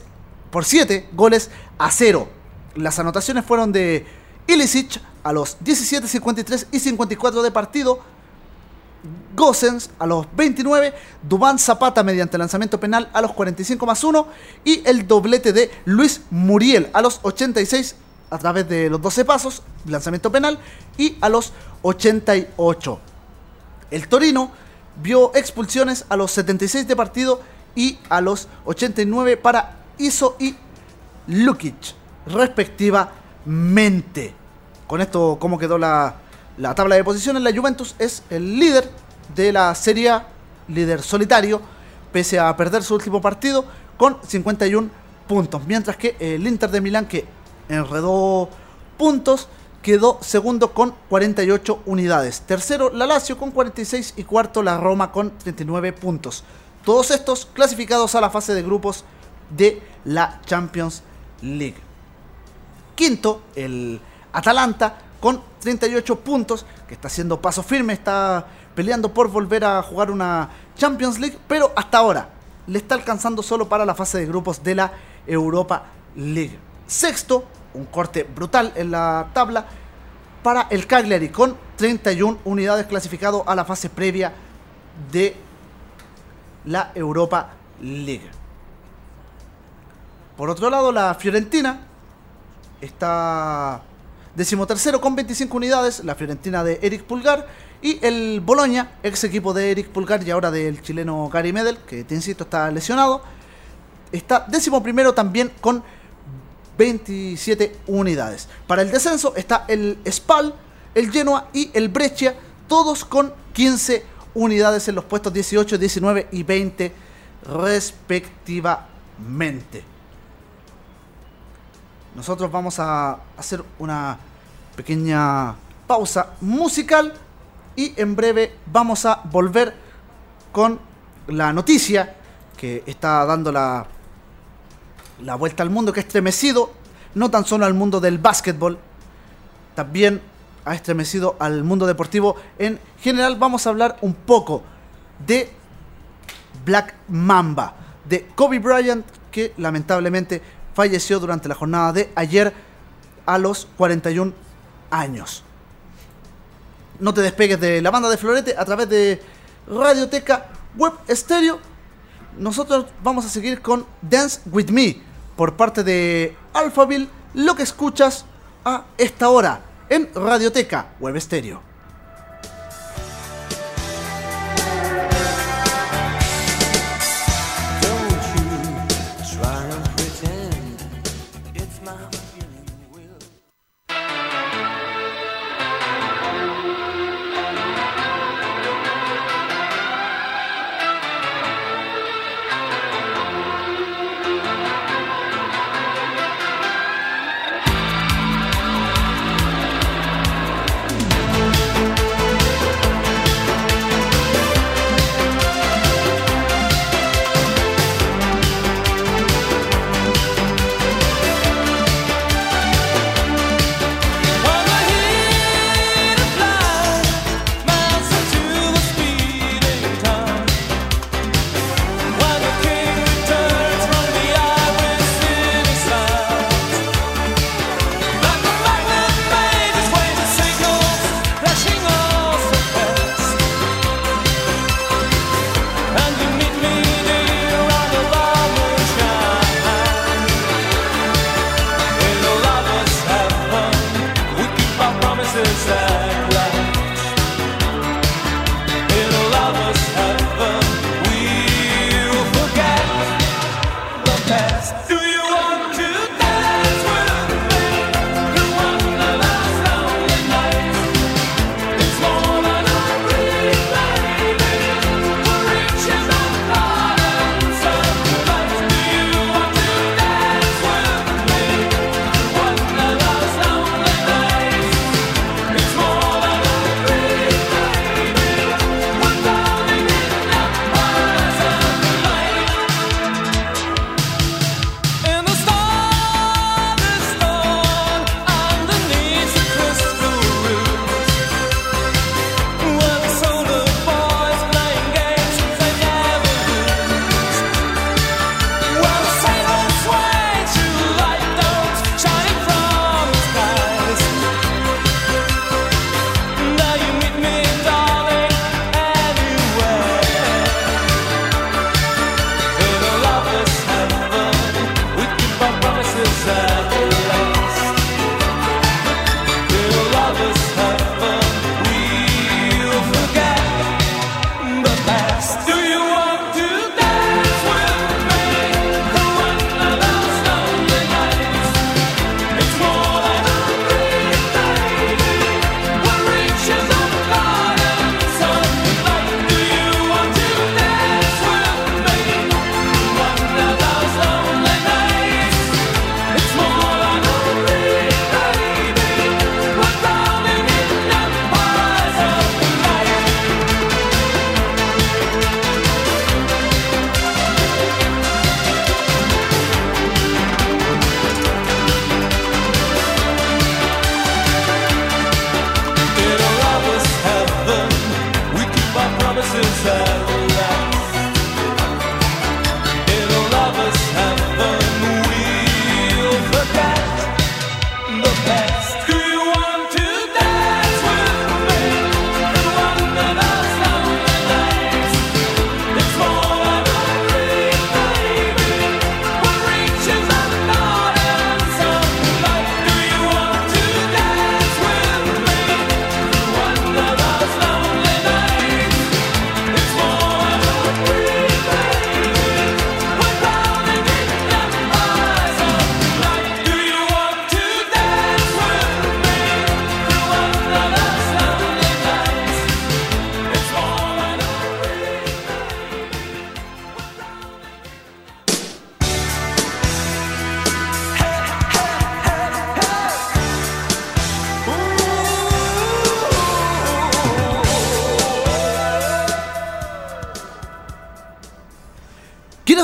por 7 goles a 0. Las anotaciones fueron de Ilicic a los 17, 53 y 54 de partido. Gosens a los 29, Dubán Zapata mediante lanzamiento penal a los 45 más 1 y el doblete de Luis Muriel a los 86 a través de los 12 pasos, lanzamiento penal y a los 88. El Torino vio expulsiones a los 76 de partido y a los 89 para Iso y Lukic respectivamente. Con esto, ¿cómo quedó la, la tabla de posiciones? La Juventus es el líder de la Serie A, líder solitario, pese a perder su último partido, con 51 puntos. Mientras que el Inter de Milán, que enredó puntos, quedó segundo con 48 unidades. Tercero, la Lazio con 46 y cuarto, la Roma con 39 puntos. Todos estos clasificados a la fase de grupos de la Champions League. Quinto, el Atalanta con 38 puntos, que está haciendo paso firme, está peleando por volver a jugar una Champions League, pero hasta ahora le está alcanzando solo para la fase de grupos de la Europa League. Sexto, un corte brutal en la tabla para el Cagliari con 31 unidades clasificado a la fase previa de la Europa League. Por otro lado, la Fiorentina está decimotercero con 25 unidades, la Fiorentina de Eric Pulgar y el Boloña, ex equipo de Eric Pulgar y ahora del chileno Gary Medel, que te insisto está lesionado, está décimo primero también con 27 unidades. Para el descenso está el Spal, el Genoa y el Brescia, todos con 15 unidades en los puestos 18, 19 y 20 respectivamente. Nosotros vamos a hacer una pequeña pausa musical y en breve vamos a volver con la noticia que está dando la, la vuelta al mundo que ha estremecido no tan solo al mundo del básquetbol, también ha estremecido al mundo deportivo en general. Vamos a hablar un poco de Black Mamba, de Kobe Bryant, que lamentablemente falleció durante la jornada de ayer a los 41 años. No te despegues de la banda de Florete a través de Radioteca Web Stereo. Nosotros vamos a seguir con Dance With Me por parte de Alphaville lo que escuchas a esta hora en Radioteca Web Stereo.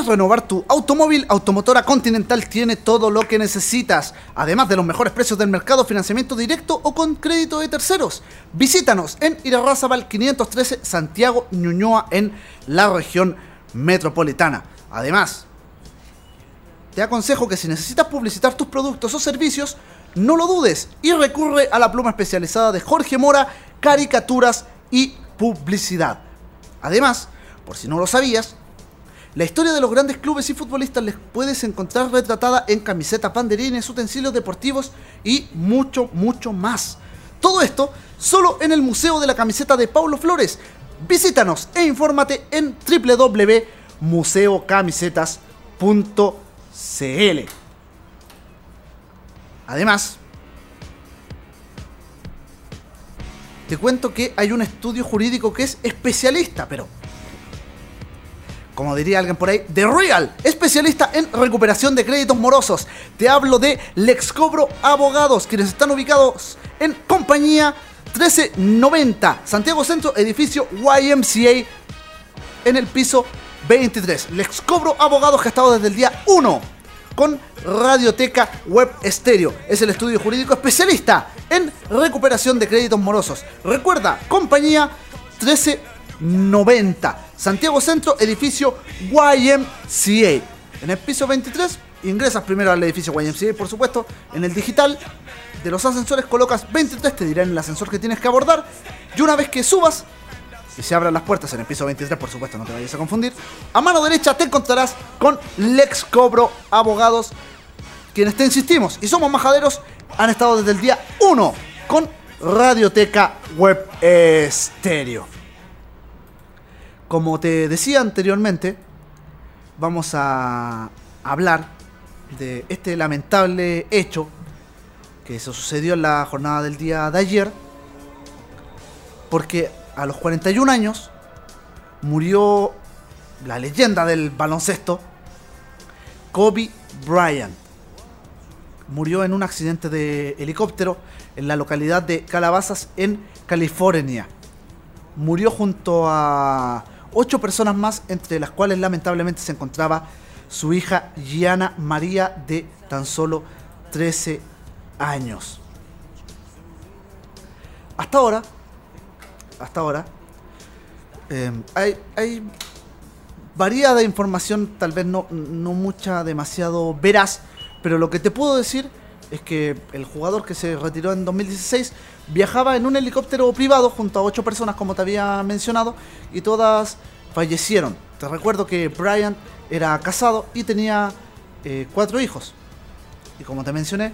renovar tu automóvil, Automotora Continental tiene todo lo que necesitas. Además de los mejores precios del mercado, financiamiento directo o con crédito de terceros. Visítanos en Irarrazabal 513 Santiago Ñuñoa en la región metropolitana. Además, te aconsejo que si necesitas publicitar tus productos o servicios, no lo dudes y recurre a la pluma especializada de Jorge Mora, caricaturas y publicidad. Además, por si no lo sabías, la historia de los grandes clubes y futbolistas les puedes encontrar retratada en camisetas, banderines, utensilios deportivos y mucho, mucho más. Todo esto solo en el Museo de la Camiseta de Paulo Flores. Visítanos e infórmate en www.museocamisetas.cl. Además, te cuento que hay un estudio jurídico que es especialista, pero como diría alguien por ahí, The Real, especialista en recuperación de créditos morosos. Te hablo de Lex Cobro Abogados, quienes están ubicados en compañía 1390, Santiago Centro, edificio YMCA, en el piso 23. Lex Cobro Abogados, que ha estado desde el día 1 con Radioteca Web Estéreo. Es el estudio jurídico especialista en recuperación de créditos morosos. Recuerda, compañía 1390. Santiago Centro, edificio YMCA. En el piso 23, ingresas primero al edificio YMCA, por supuesto. En el digital de los ascensores colocas 23, te dirán el ascensor que tienes que abordar. Y una vez que subas, y se abran las puertas en el piso 23, por supuesto, no te vayas a confundir. A mano derecha te encontrarás con Lex Cobro Abogados, quienes te insistimos y somos majaderos, han estado desde el día 1 con Radioteca Web Estéreo. Como te decía anteriormente, vamos a hablar de este lamentable hecho que se sucedió en la jornada del día de ayer, porque a los 41 años murió la leyenda del baloncesto, Kobe Bryant. Murió en un accidente de helicóptero en la localidad de Calabazas, en California. Murió junto a ocho personas más, entre las cuales lamentablemente se encontraba su hija Gianna María de tan solo 13 años. Hasta ahora, hasta ahora, eh, hay, hay variada información, tal vez no, no mucha, demasiado veraz, pero lo que te puedo decir es que el jugador que se retiró en 2016 viajaba en un helicóptero privado junto a ocho personas, como te había mencionado, y todas fallecieron. Te recuerdo que Bryant era casado y tenía eh, cuatro hijos. Y como te mencioné,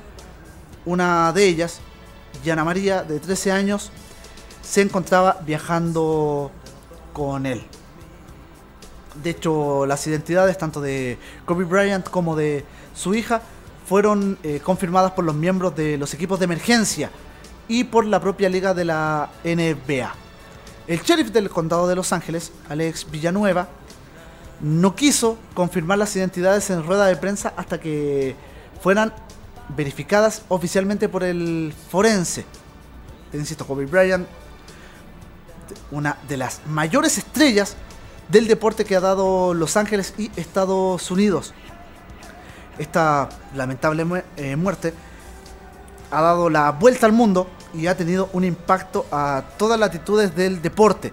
una de ellas, Yana María, de 13 años, se encontraba viajando con él. De hecho, las identidades tanto de Kobe Bryant como de su hija fueron eh, confirmadas por los miembros de los equipos de emergencia y por la propia liga de la NBA. El sheriff del condado de Los Ángeles, Alex Villanueva, no quiso confirmar las identidades en rueda de prensa hasta que fueran verificadas oficialmente por el forense. Te insisto, Kobe Bryant, una de las mayores estrellas del deporte que ha dado Los Ángeles y Estados Unidos. Esta lamentable eh, muerte ha dado la vuelta al mundo y ha tenido un impacto a todas las latitudes del deporte.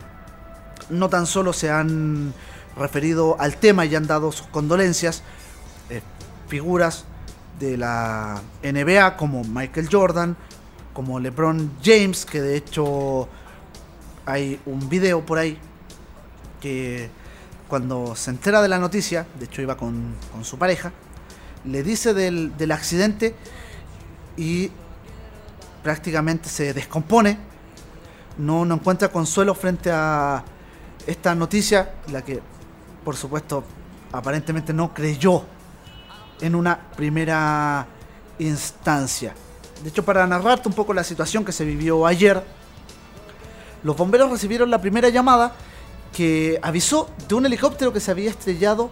No tan solo se han referido al tema y han dado sus condolencias eh, figuras de la NBA como Michael Jordan, como LeBron James, que de hecho hay un video por ahí que cuando se entera de la noticia, de hecho iba con, con su pareja, le dice del, del accidente y prácticamente se descompone, no, no encuentra consuelo frente a esta noticia, la que por supuesto aparentemente no creyó en una primera instancia. De hecho, para narrarte un poco la situación que se vivió ayer, los bomberos recibieron la primera llamada que avisó de un helicóptero que se había estrellado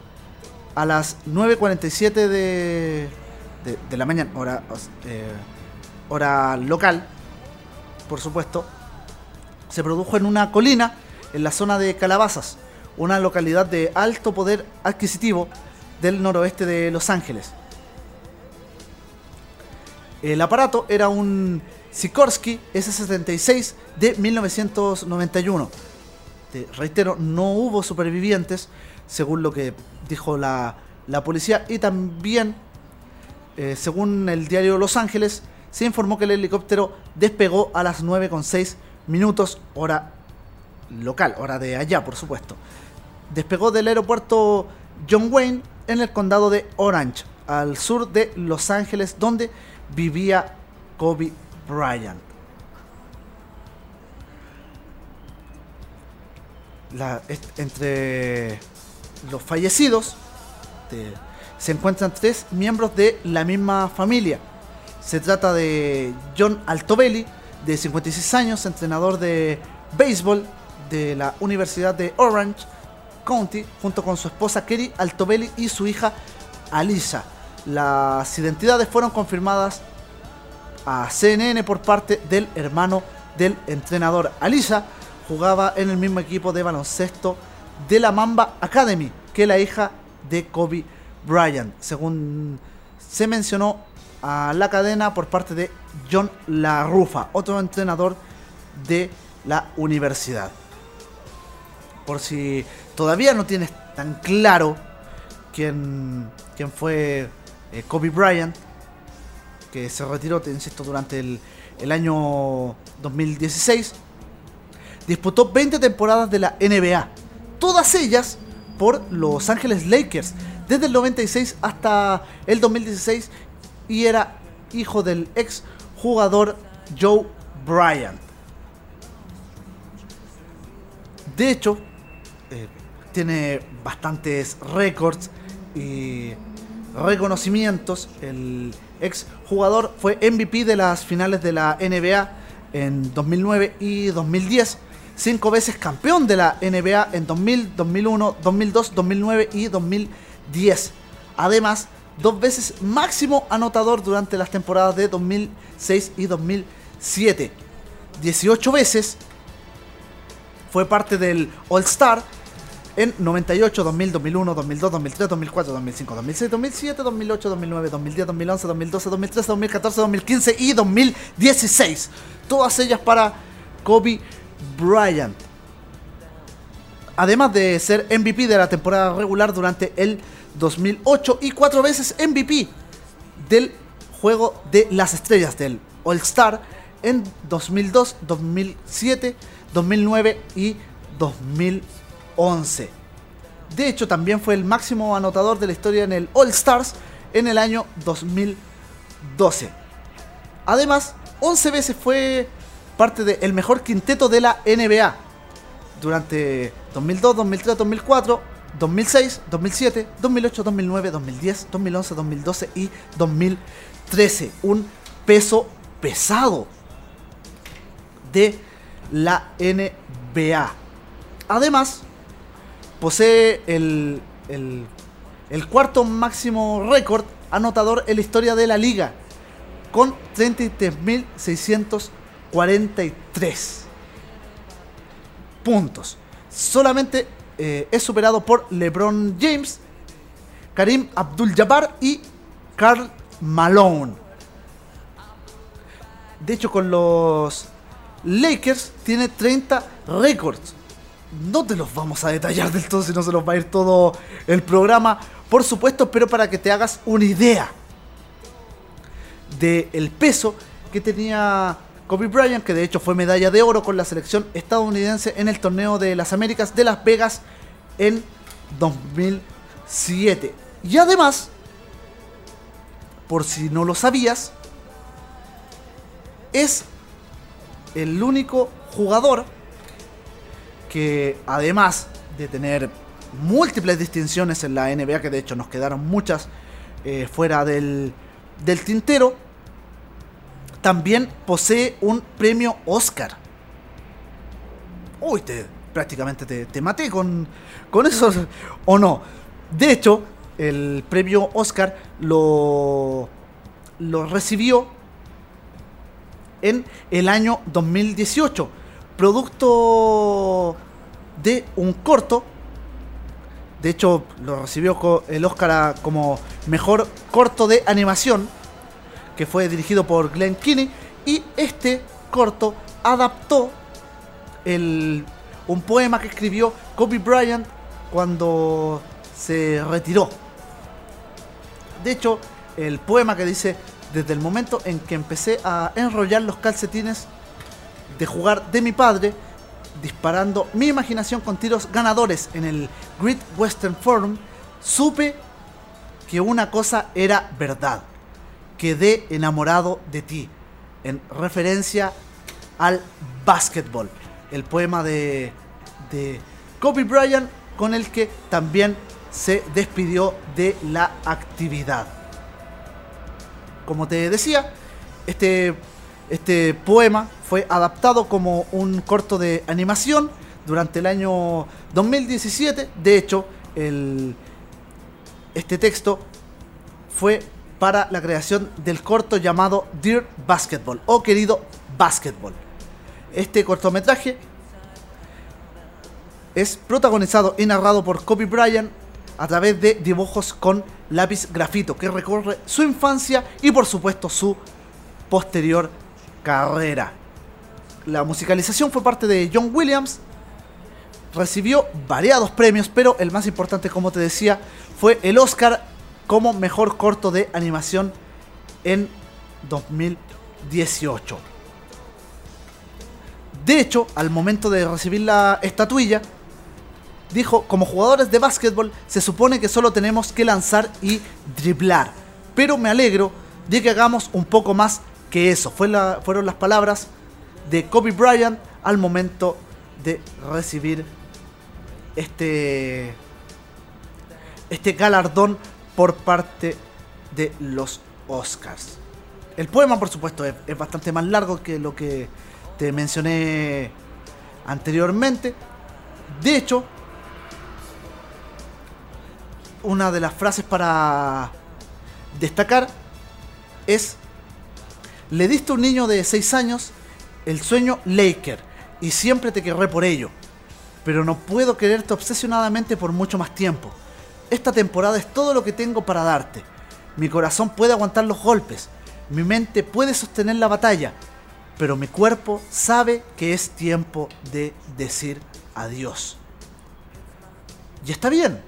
a las 9.47 de, de, de la mañana, hora, eh, hora local, por supuesto. Se produjo en una colina en la zona de Calabazas, una localidad de alto poder adquisitivo del noroeste de Los Ángeles. El aparato era un Sikorsky S-76 de 1991. Te reitero, no hubo supervivientes, según lo que dijo la, la policía. Y también, eh, según el diario Los Ángeles, se informó que el helicóptero despegó a las 9.6 minutos, hora local, hora de allá, por supuesto. Despegó del aeropuerto John Wayne en el condado de Orange, al sur de Los Ángeles, donde vivía Kobe Bryant. Entre los fallecidos se encuentran tres miembros de la misma familia. Se trata de John Altobelli, de 56 años, entrenador de béisbol de la Universidad de Orange County, junto con su esposa Kerry Altobelli y su hija Alisa. Las identidades fueron confirmadas a CNN por parte del hermano del entrenador. Alisa jugaba en el mismo equipo de baloncesto de la Mamba Academy que la hija de Kobe Bryant, según se mencionó a la cadena por parte de John LaRufa, otro entrenador de la universidad. Por si todavía no tienes tan claro quién, quién fue eh, Kobe Bryant, que se retiró, te insisto, durante el, el año 2016, disputó 20 temporadas de la NBA, todas ellas por Los Ángeles Lakers, desde el 96 hasta el 2016, y era hijo del ex jugador Joe Bryant. De hecho, eh, tiene bastantes récords y reconocimientos. El ex jugador fue MVP de las finales de la NBA en 2009 y 2010. Cinco veces campeón de la NBA en 2000, 2001, 2002, 2009 y 2010. Además, dos veces máximo anotador durante las temporadas de 2006 y 2007. 18 veces fue parte del All Star en 98, 2000, 2001, 2002, 2003, 2004, 2005, 2006, 2007, 2008, 2009, 2010, 2011, 2012, 2013, 2014, 2015 y 2016. Todas ellas para Kobe Bryant. Además de ser MVP de la temporada regular durante el 2008 y cuatro veces MVP del juego de las estrellas del All Star en 2002, 2007, 2009 y 2011. De hecho, también fue el máximo anotador de la historia en el All Stars en el año 2012. Además, 11 veces fue parte del mejor quinteto de la NBA durante 2002, 2003, 2004, 2006, 2007, 2008, 2009, 2010, 2011, 2012 y 2013. Un peso pesado de la NBA. Además, posee el, el, cuarto máximo récord anotador en la historia de la liga, con 33.643 puntos. Solamente eh, es superado por LeBron James, Karim Abdul-Jabbar y Karl Malone. De hecho, con los Lakers tiene 30 récords. No te los vamos a detallar del todo, si no se nos va a ir todo el programa, por supuesto, pero para que te hagas una idea del peso que tenía Kobe Bryant, que de hecho fue medalla de oro con la selección estadounidense en el torneo de las Américas de Las Vegas en 2007. Y además, por si no lo sabías, es el único jugador que además de tener múltiples distinciones en la NBA, que de hecho nos quedaron muchas eh, fuera del, del tintero, también posee un premio Oscar. Uy, te, prácticamente te, te maté con, con eso, ¿o no? De hecho, el premio Oscar lo, lo recibió en el año 2018, producto de un corto. De hecho, lo recibió el Oscar como mejor corto de animación, que fue dirigido por Glenn Kinney. Y este corto adaptó el, un poema que escribió Kobe Bryant cuando se retiró. De hecho, el poema que dice, desde el momento en que empecé a enrollar los calcetines de jugar de mi padre, disparando mi imaginación con tiros ganadores en el Great Western Forum, supe que una cosa era verdad. Quedé enamorado de ti. En referencia al básquetbol. El poema de, de Kobe Bryant con el que también se despidió de la actividad. Como te decía, este, este poema fue adaptado como un corto de animación durante el año 2017. De hecho, el, este texto fue para la creación del corto llamado Dear Basketball o Querido Basketball. Este cortometraje es protagonizado y narrado por Kobe Bryant a través de dibujos con lápiz grafito que recorre su infancia y por supuesto su posterior carrera. La musicalización fue parte de John Williams. Recibió variados premios, pero el más importante, como te decía, fue el Oscar como mejor corto de animación en 2018. De hecho, al momento de recibir la estatuilla, dijo, como jugadores de básquetbol se supone que solo tenemos que lanzar y driblar. Pero me alegro de que hagamos un poco más que eso. Fueron las palabras de Kobe Bryant al momento de recibir este, este galardón por parte de los Oscars. El poema, por supuesto, es, bastante más largo que lo que te mencioné anteriormente. De hecho, una de las frases para destacar es, le diste a un niño de 6 años el sueño Laker y siempre te querré por ello, pero no puedo quererte obsesionadamente por mucho más tiempo. Esta temporada es todo lo que tengo para darte. Mi corazón puede aguantar los golpes, mi mente puede sostener la batalla, pero mi cuerpo sabe que es tiempo de decir adiós. Y está bien,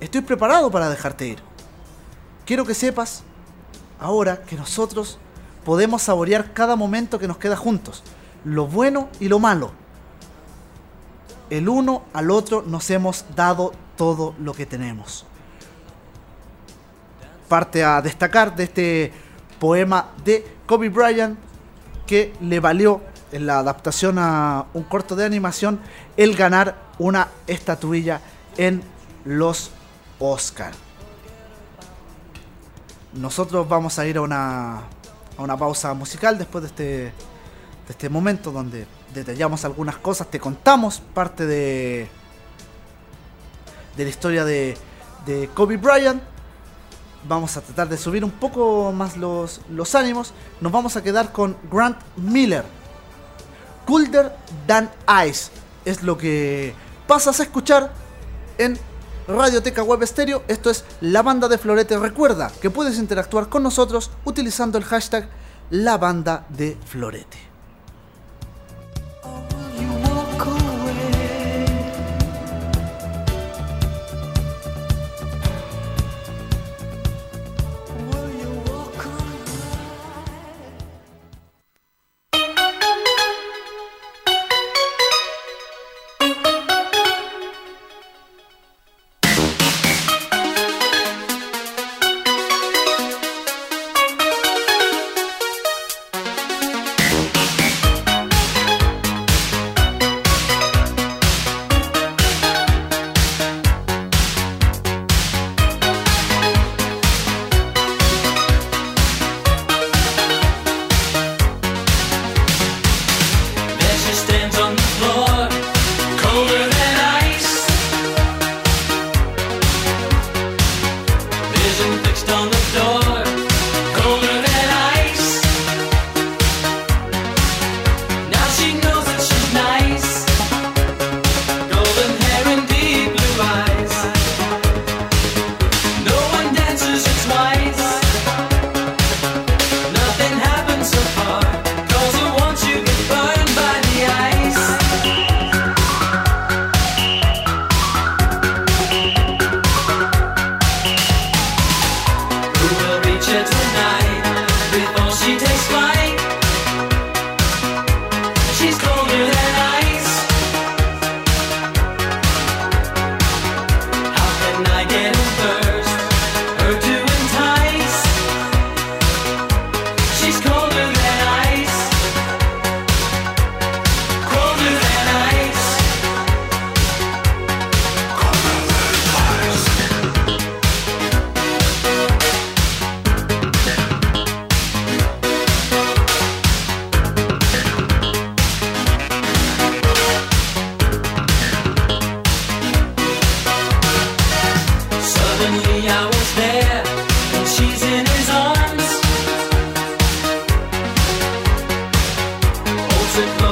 estoy preparado para dejarte ir. Quiero que sepas ahora que nosotros podemos saborear cada momento que nos queda juntos, lo bueno y lo malo. El uno al otro nos hemos dado todo lo que tenemos. Parte a destacar de este poema de Kobe Bryant que le valió en la adaptación a un corto de animación el ganar una estatuilla en los Oscar. Nosotros vamos a ir a una, a una pausa musical después de este, de este momento donde detallamos algunas cosas, te contamos parte de, de la historia de, Kobe Bryant. Vamos a tratar de subir un poco más los, ánimos. Nos vamos a quedar con Grant Miller. Colder Than Ice es lo que pasas a escuchar en Radioteca Web Stereo. Esto es la banda de Florete. Recuerda que puedes interactuar con nosotros utilizando el hashtag la banda de Florete. listen.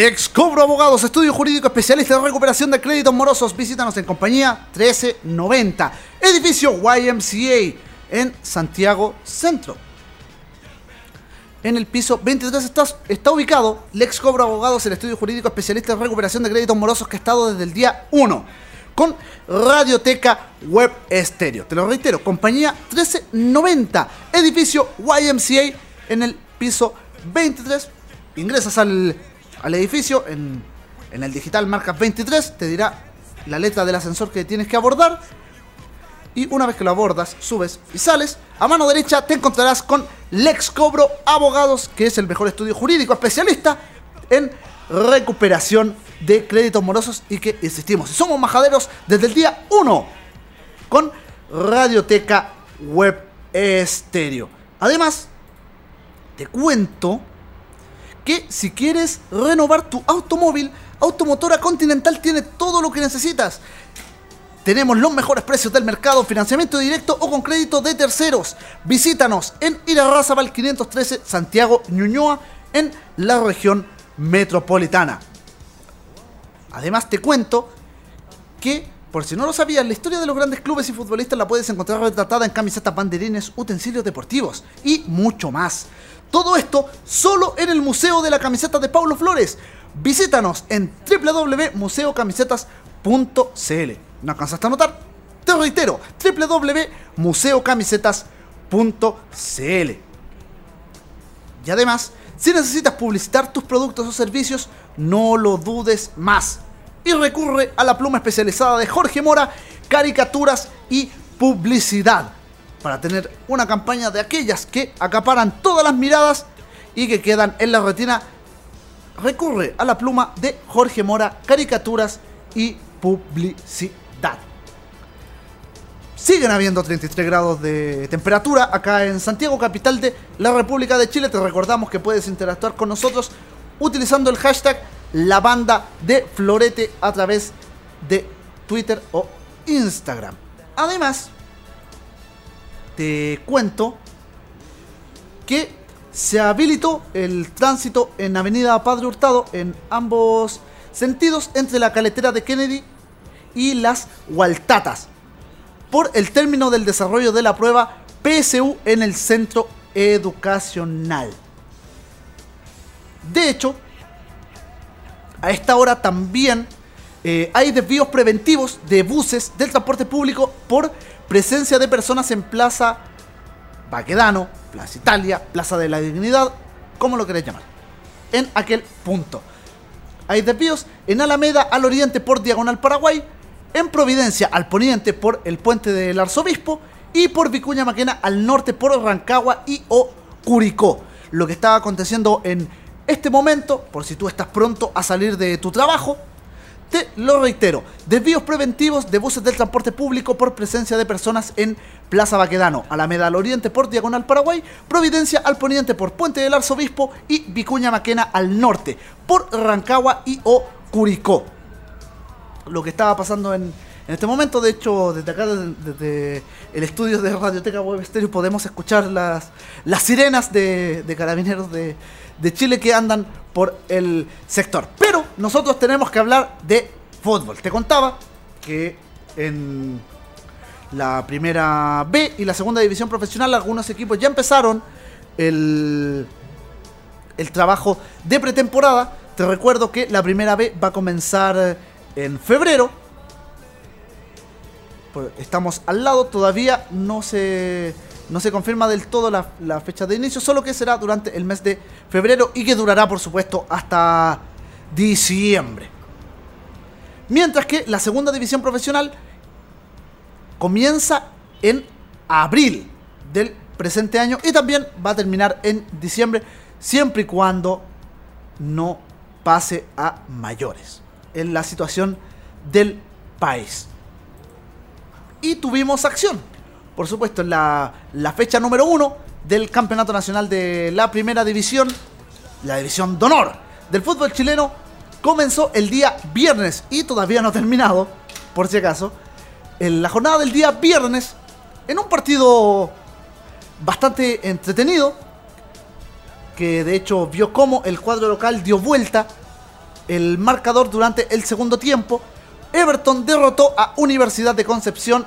Lex Cobro Abogados, estudio jurídico especialista en recuperación de créditos morosos. Visítanos en compañía 1390, edificio YMCA en Santiago Centro. En el piso 23 está, está ubicado Lex Cobro Abogados, el estudio jurídico especialista en recuperación de créditos morosos que ha estado desde el día 1 con Radioteca Web Estéreo. Te lo reitero, compañía 1390, edificio YMCA en el piso 23. Ingresas al, al edificio en, en el digital marcas 23, te dirá la letra del ascensor que tienes que abordar. Y una vez que lo abordas, subes y sales, a mano derecha te encontrarás con Lex Cobro Abogados, que es el mejor estudio jurídico especialista en recuperación de créditos morosos y que, insistimos, somos majaderos desde el día 1 con Radioteca Web Estéreo. Además, te cuento que si quieres renovar tu automóvil, Automotora Continental tiene todo lo que necesitas. Tenemos los mejores precios del mercado, financiamiento directo o con crédito de terceros. Visítanos en Irarrázaval 513 Santiago Ñuñoa en la región metropolitana. Además te cuento que, por si no lo sabías, la historia de los grandes clubes y futbolistas la puedes encontrar retratada en camisetas, banderines, utensilios deportivos y mucho más. Todo esto solo en el Museo de la Camiseta de Paulo Flores. Visítanos en www.museocamisetas.cl. ¿No alcanzaste a anotar? Te reitero, www.museocamisetas.cl. Y además, si necesitas publicitar tus productos o servicios, no lo dudes más. Y recurre a la pluma especializada de Jorge Mora, caricaturas y publicidad. Para tener una campaña de aquellas que acaparan todas las miradas y que quedan en la retina, recurre a la pluma de Jorge Mora, caricaturas y publicidad. Siguen habiendo 33 grados de temperatura acá en Santiago, capital de la República de Chile. Te recordamos que puedes interactuar con nosotros utilizando el hashtag la banda de Florete a través de Twitter o Instagram. Además, te cuento que se habilitó el tránsito en Avenida Padre Hurtado en ambos sentidos entre la caletera de Kennedy y las Hualtatas por el término del desarrollo de la prueba PSU en el centro educacional. De hecho, a esta hora también eh, hay desvíos preventivos de buses del transporte público por presencia de personas en Plaza Baquedano, Plaza Italia, Plaza de la Dignidad, como lo queréis llamar, en aquel punto. Hay desvíos en Alameda al oriente por Diagonal Paraguay, en Providencia al poniente por el puente del Arzobispo y por Vicuña Maquena al norte por Rancagua y o Curicó. Lo que está aconteciendo en este momento, por si tú estás pronto a salir de tu trabajo, te lo reitero, desvíos preventivos de buses del transporte público por presencia de personas en Plaza Baquedano, Alameda al oriente por Diagonal Paraguay, Providencia al poniente por Puente del Arzobispo y Vicuña Maquena al norte por Rancagua y o Curicó. Lo que estaba pasando en, en este momento, de hecho, desde acá, desde, el estudio de Radioteca Web Stereo, podemos escuchar las, las sirenas de, de carabineros de, de Chile que andan por el sector. Pero nosotros tenemos que hablar de fútbol. Te contaba que en la primera B y la segunda división profesional algunos equipos ya empezaron el, el trabajo de pretemporada. Te recuerdo que la primera B va a comenzar en febrero. Estamos al lado, todavía no se, no se confirma del todo la, fecha de inicio, solo que será durante el mes de febrero y que durará, por supuesto, hasta diciembre. Mientras que la segunda división profesional comienza en abril del presente año y también va a terminar en diciembre, siempre y cuando no pase a mayores en la situación del país. Y tuvimos acción, por supuesto, la, la fecha número uno del Campeonato Nacional de la Primera División, la División de Honor del fútbol chileno, comenzó el día viernes y todavía no ha terminado, por si acaso, en la jornada del día viernes, en un partido bastante entretenido, que de hecho vio cómo el cuadro local dio vuelta el marcador durante el segundo tiempo. Everton derrotó a Universidad de Concepción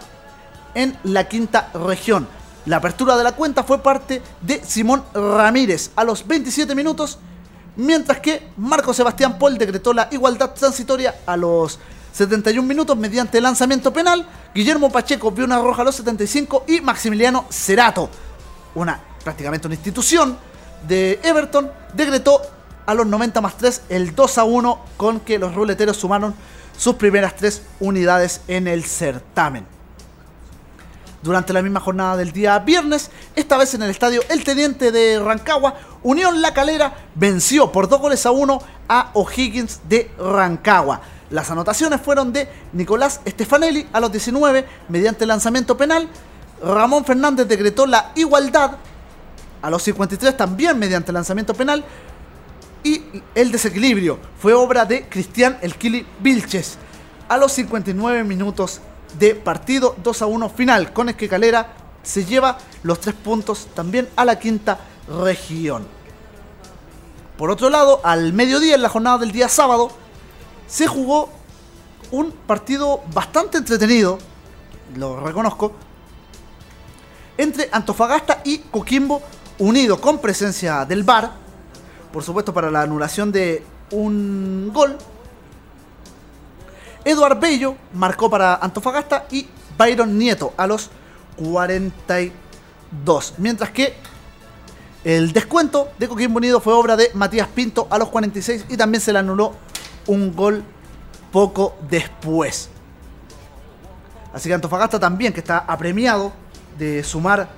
en la quinta región. La apertura de la cuenta fue parte de Simón Ramírez a los 27 minutos, mientras que Marco Sebastián Paul decretó la igualdad transitoria a los 71 minutos mediante lanzamiento penal. Guillermo Pacheco vio una roja a los 75 y Maximiliano Cerato, una prácticamente una institución de Everton, decretó a los 90 más 3 el 2 a 1 con que los ruleteros sumaron sus primeras tres unidades en el certamen. Durante la misma jornada del día viernes, esta vez en el estadio El Teniente de Rancagua, Unión La Calera venció por dos goles a uno a O'Higgins de Rancagua. Las anotaciones fueron de Nicolás Stefanelli a los 19 mediante lanzamiento penal. Ramón Fernández decretó la igualdad a los 53 también mediante lanzamiento penal. Y el desequilibrio fue obra de Cristian Elquili Vilches a los 59 minutos de partido 2 a 1 final, con el que Calera se lleva los tres puntos también a la quinta región. Por otro lado, al mediodía, en la jornada del día sábado, se jugó un partido bastante entretenido, lo reconozco, entre Antofagasta y Coquimbo Unido, con presencia del VAR, por supuesto para la anulación de un gol. Eduard Bello marcó para Antofagasta y Byron Nieto a los 42. Mientras que el descuento de Coquimbo Unido fue obra de Matías Pinto a los 46 y también se le anuló un gol poco después. Así que Antofagasta también, que está apremiado de sumar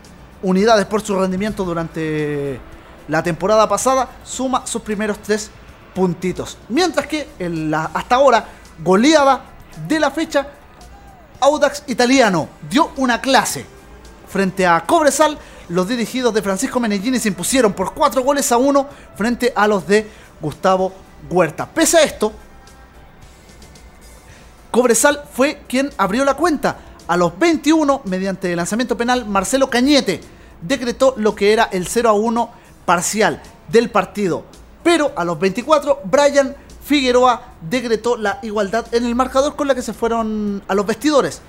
unidades por su rendimiento durante la temporada pasada, suma sus primeros tres puntitos. Mientras que hasta ahora goleada de la fecha, Audax Italiano dio una clase frente a Cobresal. Los dirigidos de Francisco Menellini se impusieron por 4 goles a 1 frente a los de Gustavo Huerta. Pese a esto, Cobresal fue quien abrió la cuenta. A los 21, mediante el lanzamiento penal, Marcelo Cañete decretó lo que era el 0 a 1 parcial del partido. Pero a los 24, Brian Figueroa decretó la igualdad en el marcador con la que se fueron a los vestidores.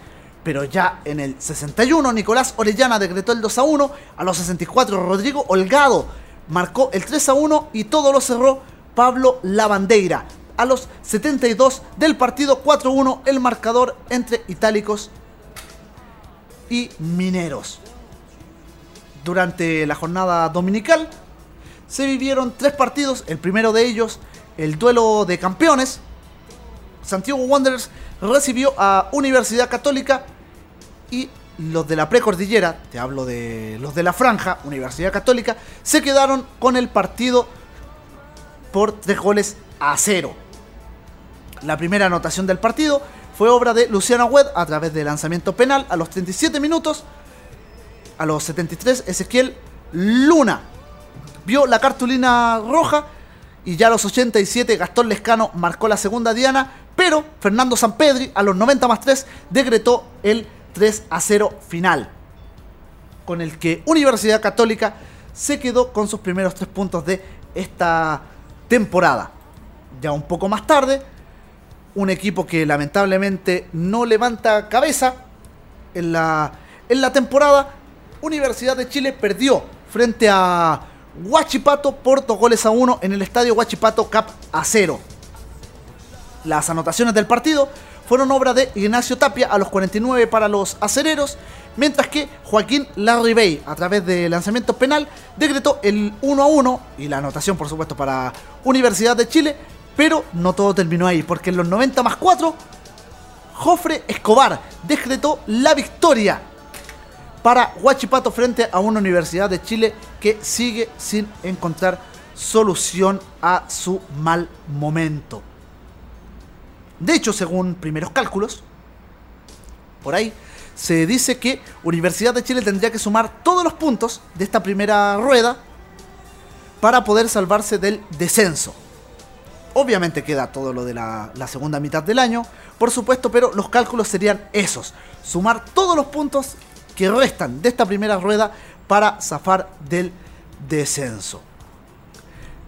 Pero ya en el 61, Nicolás Orellana decretó el 2 a 1. A los 64, Rodrigo Holgado marcó el 3 a 1 y todo lo cerró Pablo Lavandeira. A los 72 del partido 4 a 1, el marcador entre Itálicos y Mineros. Durante la jornada dominical se vivieron tres partidos. El primero de ellos, el duelo de campeones. Santiago Wanderers recibió a Universidad Católica y los de la precordillera, te hablo de los de la franja, Universidad Católica, se quedaron con el partido por tres goles a cero. La primera anotación del partido fue obra de Luciano Wed a través de lanzamiento penal a los 37 minutos. A los 73, Ezequiel Luna vio la cartulina roja y ya a los 87 Gastón Lescano marcó la segunda diana, pero Fernando Sampedri a los 90 más 3 decretó el 3 a 0 final, con el que Universidad Católica se quedó con sus primeros tres puntos de esta temporada. Ya un poco más tarde, un equipo que lamentablemente no levanta cabeza en la, en la temporada, Universidad de Chile perdió frente a Huachipato por dos goles a uno en el estadio Huachipato Cap a 0. Las anotaciones del partido fueron obra de Ignacio Tapia a los 49 para los acereros, mientras que Joaquín Larribey, a través de lanzamiento penal, decretó el 1 a 1 y la anotación, por supuesto, para Universidad de Chile, pero no todo terminó ahí, porque en los 90 más 4, Jofre Escobar decretó la victoria para Huachipato frente a una Universidad de Chile que sigue sin encontrar solución a su mal momento. De hecho, según primeros cálculos, por ahí, se dice que Universidad de Chile tendría que sumar todos los puntos de esta primera rueda para poder salvarse del descenso. Obviamente queda todo lo de la, segunda mitad del año, por supuesto, pero los cálculos serían esos. Sumar todos los puntos que restan de esta primera rueda para zafar del descenso.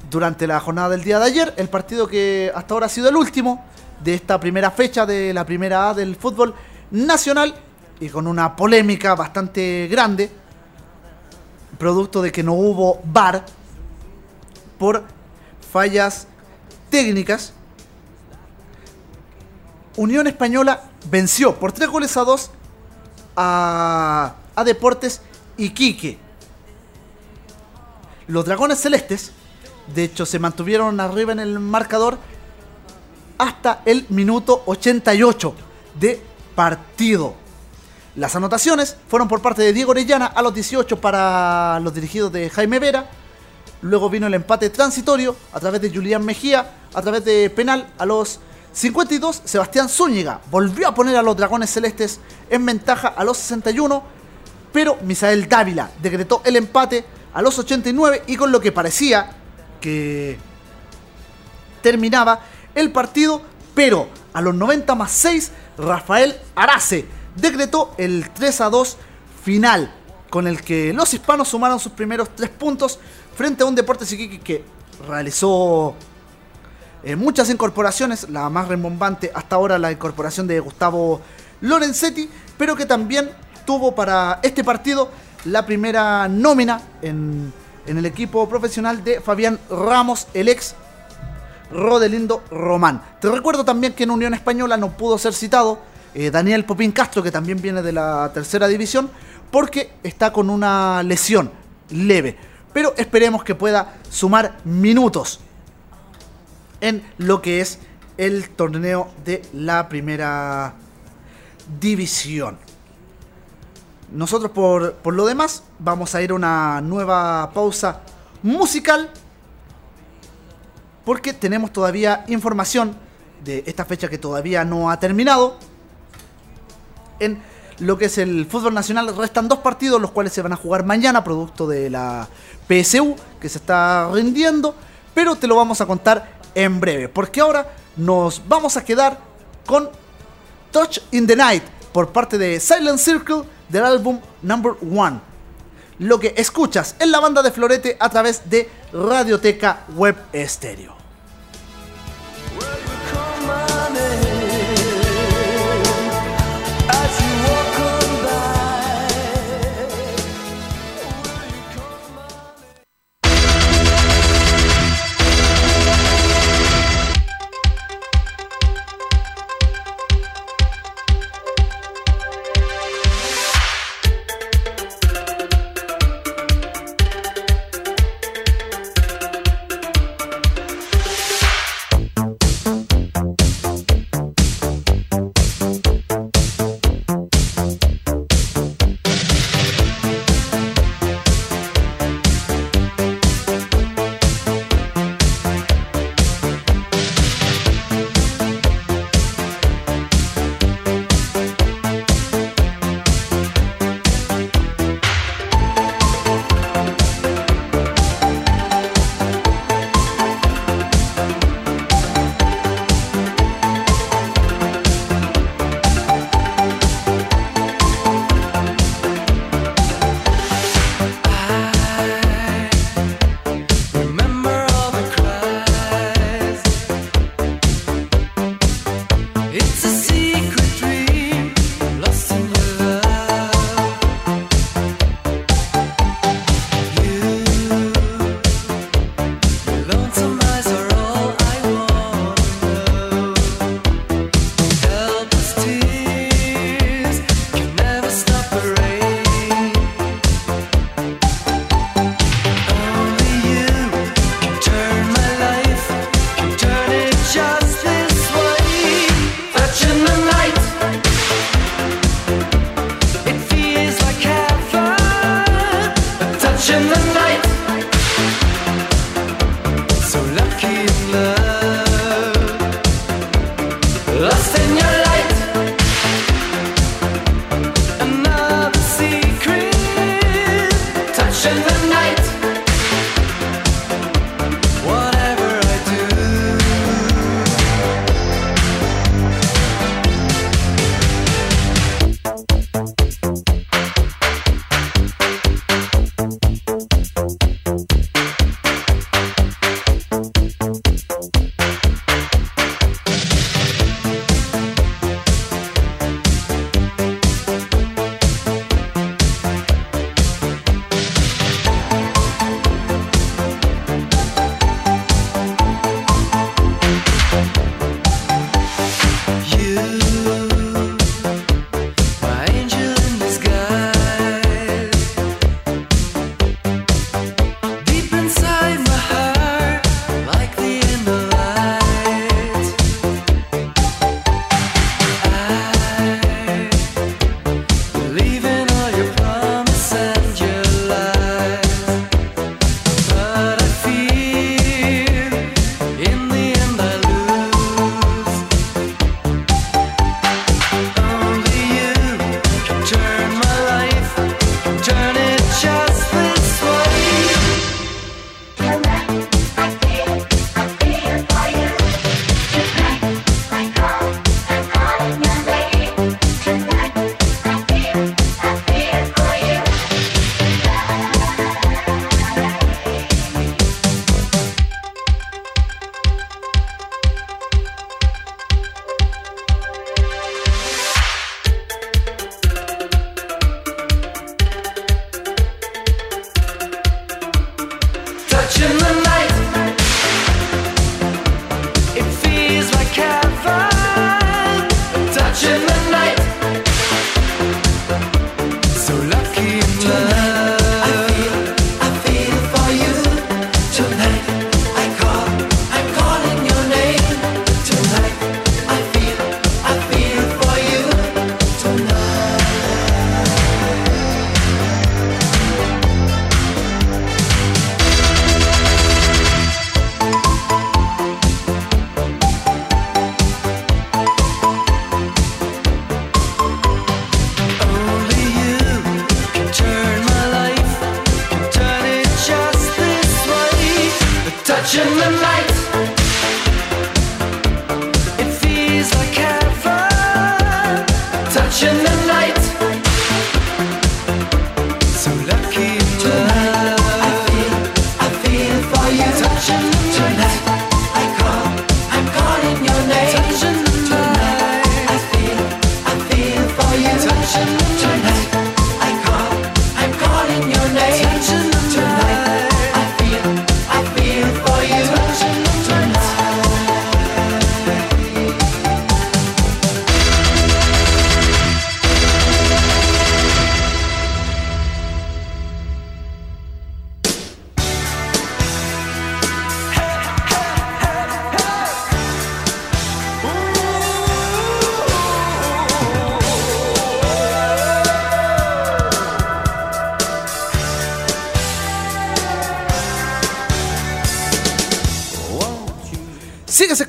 Durante la jornada del día de ayer, el partido que hasta ahora ha sido el último de esta primera fecha de la primera A del fútbol nacional y con una polémica bastante grande, producto de que no hubo VAR por fallas técnicas. Unión Española venció por 3 goles a 2 a, a Deportes Iquique. Los Dragones Celestes, de hecho, se mantuvieron arriba en el marcador hasta el minuto 88 de partido. Las anotaciones fueron por parte de Diego Orellana a los 18 para los dirigidos de Jaime Vera. Luego vino el empate transitorio a través de Julián Mejía, a través de penal a los 52. Sebastián Zúñiga volvió a poner a los Dragones Celestes en ventaja a los 61, pero Misael Dávila decretó el empate a los 89 y con lo que parecía que terminaba el partido, pero a los 90 más 6, Rafael Arace decretó el 3 a 2 final, con el que los hispanos sumaron sus primeros 3 puntos frente a un Deportes Iquique que realizó eh, muchas incorporaciones, la más rembombante hasta ahora la incorporación de Gustavo Lorenzetti, pero que también tuvo para este partido la primera nómina en, en el equipo profesional de Fabián Ramos, el ex Rodelindo Román. Te recuerdo también que en Unión Española no pudo ser citado eh, Daniel Popín Castro, que también viene de la tercera división, porque está con una lesión leve. Pero esperemos que pueda sumar minutos en lo que es el torneo de la primera división. Nosotros por, por lo demás vamos a ir a una nueva pausa musical porque tenemos todavía información de esta fecha que todavía no ha terminado. En lo que es el fútbol nacional restan dos partidos, los cuales se van a jugar mañana, producto de la PSU que se está rindiendo, pero te lo vamos a contar en breve. Porque ahora nos vamos a quedar con Touch in the Night por parte de Silent Circle del álbum Number One. Lo que escuchas en la banda de Florete a través de Radioteca Web Estéreo.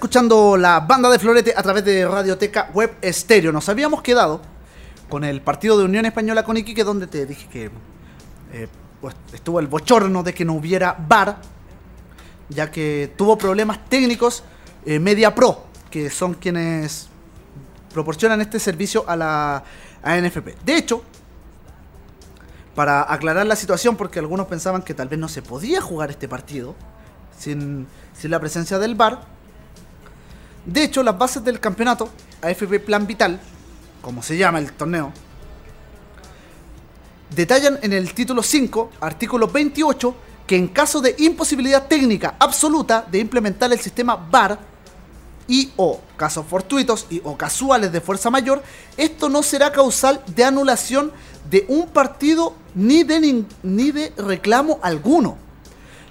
Escuchando la banda de Florete a través de Radioteca Web Estéreo. Nos habíamos quedado con el partido de Unión Española con Iquique, donde te dije que eh, pues, estuvo el bochorno de que no hubiera VAR, ya que tuvo problemas técnicos eh, Media Pro, que son quienes proporcionan este servicio a la a NFP. De hecho, para aclarar la situación, porque algunos pensaban que tal vez no se podía jugar este partido sin, sin la presencia del VAR. De hecho, las bases del campeonato, AFP Plan Vital, como se llama el torneo, detallan en el título 5, artículo 28, que en caso de imposibilidad técnica absoluta de implementar el sistema VAR y o casos fortuitos y o casuales de fuerza mayor, esto no será causal de anulación de un partido ni de, ni de reclamo alguno.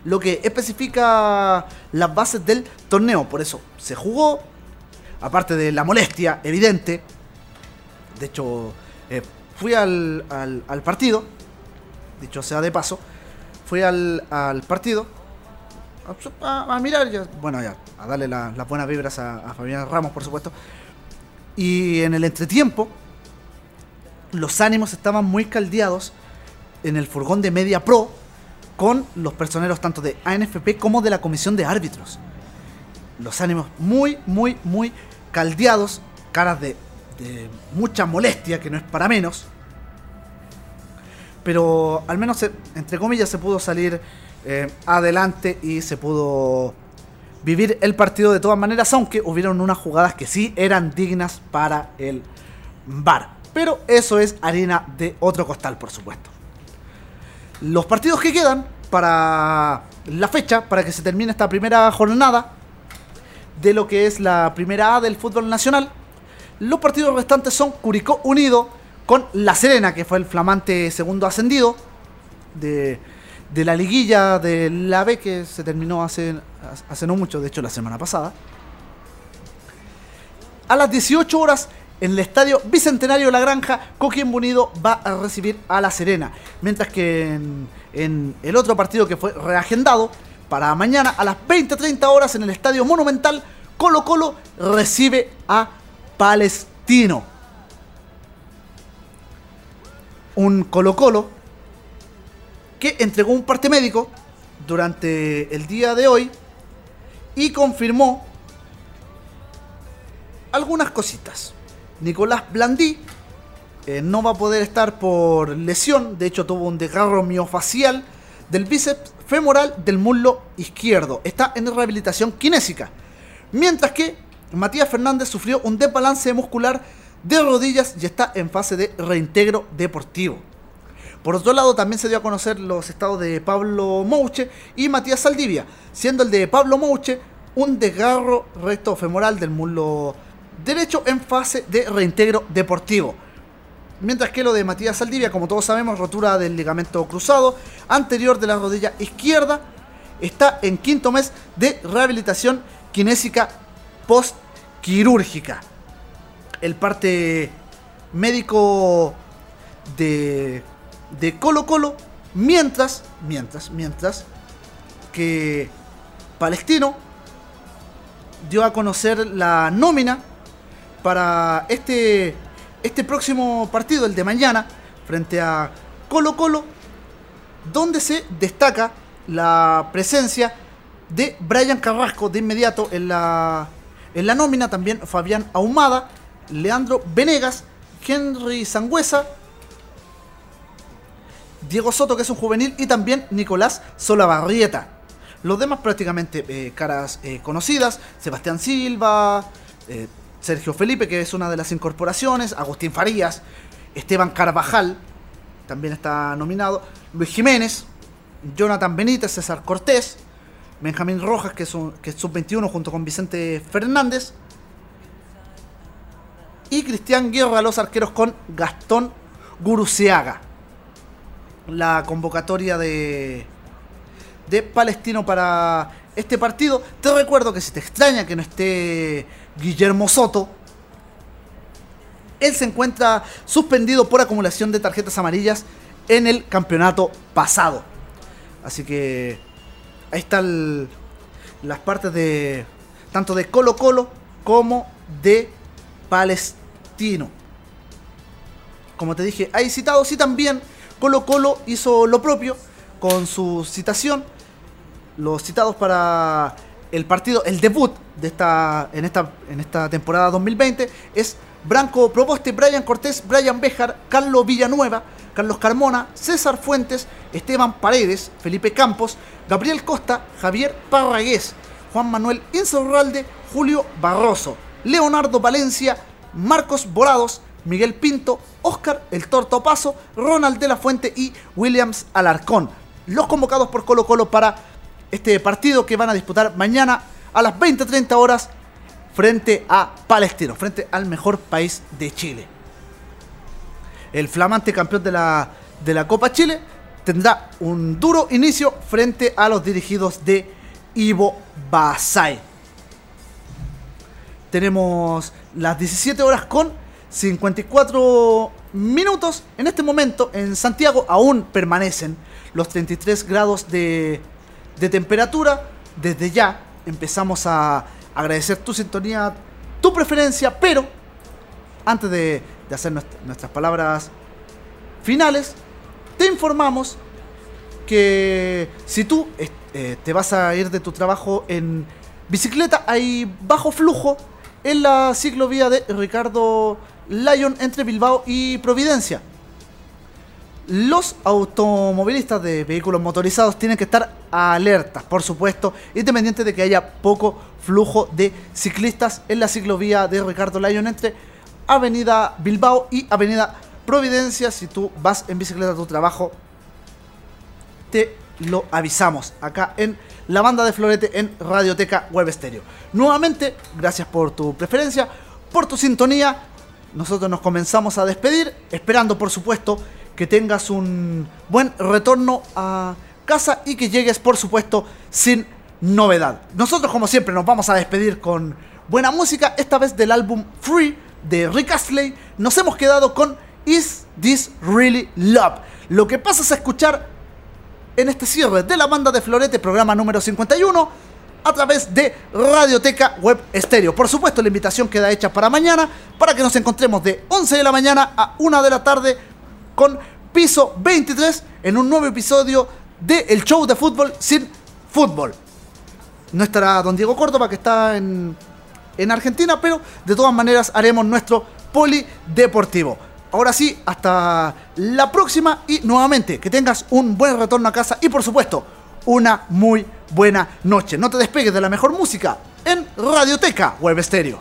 Lo que especifica las bases del torneo. Por eso se jugó, aparte de la molestia evidente. De hecho, eh, fui al, al- partido, dicho sea de paso, fui al, al partido a mirar, ya, bueno, ya, a darle la- las buenas vibras a, a Fabián Ramos, por supuesto. Y en el entretiempo, los ánimos estaban muy caldeados en el furgón de Media Pro con los personeros tanto de ANFP como de la comisión de árbitros. Los ánimos muy, muy, muy caldeados, caras de, mucha molestia, que no es para menos. Pero al menos, entre comillas, se pudo salir eh, adelante y se pudo vivir el partido de todas maneras, aunque hubieron unas jugadas que sí eran dignas para el VAR. Pero eso es harina de otro costal, por supuesto. Los partidos que quedan para la fecha, para que se termine esta primera jornada de lo que es la primera A del fútbol nacional, los partidos restantes son Curicó Unido con La Serena, que fue el flamante segundo ascendido de, de la liguilla de la B que se terminó hace, hace no mucho, de hecho la semana pasada. A las 18 horas en el estadio Bicentenario La Granja, Coquimbo Unido va a recibir a La Serena. Mientras que en, en el otro partido que fue reagendado para mañana a las 20-30 horas en el estadio Monumental, Colo Colo recibe a Palestino. Un Colo Colo que entregó un parte médico durante el día de hoy y confirmó algunas cositas. Nicolás Blandí no va a poder estar por lesión, de hecho tuvo un desgarro miofacial del bíceps femoral del muslo izquierdo. Está en rehabilitación kinésica. Mientras que Matías Fernández sufrió un desbalance muscular de rodillas y está en fase de reintegro deportivo. Por otro lado, también se dio a conocer los estados de Pablo Mouche y Matías Saldivia, siendo el de Pablo Mouche un desgarro recto femoral del muslo derecho en fase de reintegro deportivo. Mientras que lo de Matías Saldivia, como todos sabemos, rotura del ligamento cruzado anterior de la rodilla izquierda, está en quinto mes de rehabilitación kinésica post-quirúrgica. El parte médico de, de Colo Colo, mientras, mientras, mientras que Palestino dio a conocer la nómina para este, este próximo partido, el de mañana, frente a Colo Colo, donde se destaca la presencia de Brian Carrasco de inmediato en la, en la nómina, también Fabián Ahumada, Leandro Venegas, Henry Sangüesa, Diego Soto, que es un juvenil, y también Nicolás Solabarrieta. Los demás prácticamente eh, caras eh, conocidas, Sebastián Silva, eh, Sergio Felipe, que es una de las incorporaciones, Agustín Farías, Esteban Carvajal, también está nominado, Luis Jiménez, Jonathan Benítez, César Cortés, Benjamín Rojas, que es, un- que es sub-21 junto con Vicente Fernández, y Cristian Guerra, los arqueros con Gastón Guruceaga. La convocatoria de, de Palestino para este partido. Te recuerdo que si te extraña que no esté Guillermo Soto, él se encuentra suspendido por acumulación de tarjetas amarillas en el campeonato pasado. Así que ahí están las partes de tanto de Colo Colo como de Palestino. Como te dije, hay citados y también Colo Colo hizo lo propio con su citación. Los citados para el partido, el debut de esta, en, esta, en esta temporada 2020 es Branco Proposte, Brian Cortés, Brian Bejar, Carlos Villanueva, Carlos Carmona, César Fuentes, Esteban Paredes, Felipe Campos, Gabriel Costa, Javier Parragués, Juan Manuel Insaurralde, Julio Barroso, Leonardo Valencia, Marcos Volados, Miguel Pinto, Oscar El Torto Paso, Ronald de la Fuente y Williams Alarcón. Los convocados por Colo Colo para este partido que van a disputar mañana a las 20.30 horas frente a Palestino, frente al mejor país de Chile. El flamante campeón de la, de la Copa Chile tendrá un duro inicio frente a los dirigidos de Ivo Basay. Tenemos las 17 horas con 54 minutos. En este momento en Santiago aún permanecen los 33 grados de, de temperatura. Desde ya empezamos a agradecer tu sintonía, tu preferencia, pero antes de, hacer nuestra- nuestras palabras finales, te informamos que si tú eh, eh, te vas a ir de tu trabajo en bicicleta, hay bajo flujo en la ciclovía de Ricardo Lyon entre Bilbao y Providencia. Los automovilistas de vehículos motorizados tienen que estar alertas, por supuesto, independiente de que haya poco flujo de ciclistas en la ciclovía de Ricardo Lyon entre Avenida Bilbao y Avenida Providencia. Si tú vas en bicicleta a tu trabajo, te lo avisamos acá en la banda de Florete en Radioteca Web Stereo. Nuevamente, gracias por tu preferencia, por tu sintonía. Nosotros nos comenzamos a despedir, esperando por supuesto que tengas un buen retorno a casa y que llegues por supuesto sin novedad. Nosotros como siempre nos vamos a despedir con buena música, esta vez del álbum Free de Rick Astley. Nos hemos quedado con Is This Really Love? Lo que pasas a escuchar en este cierre de la banda de Florete, programa número 51, a través de Radioteca Web Estéreo. Por supuesto, la invitación queda hecha para mañana, para que nos encontremos de 11 de la mañana a 1 de la tarde con Piso 23 en un nuevo episodio de El Show de Fútbol sin Fútbol. No estará don Diego Córdoba, que está en, en Argentina, pero de todas maneras haremos nuestro polideportivo. Ahora sí, hasta la próxima y nuevamente que tengas un buen retorno a casa y por supuesto una muy buena noche. No te despegues de la mejor música en Radioteca Web Stereo.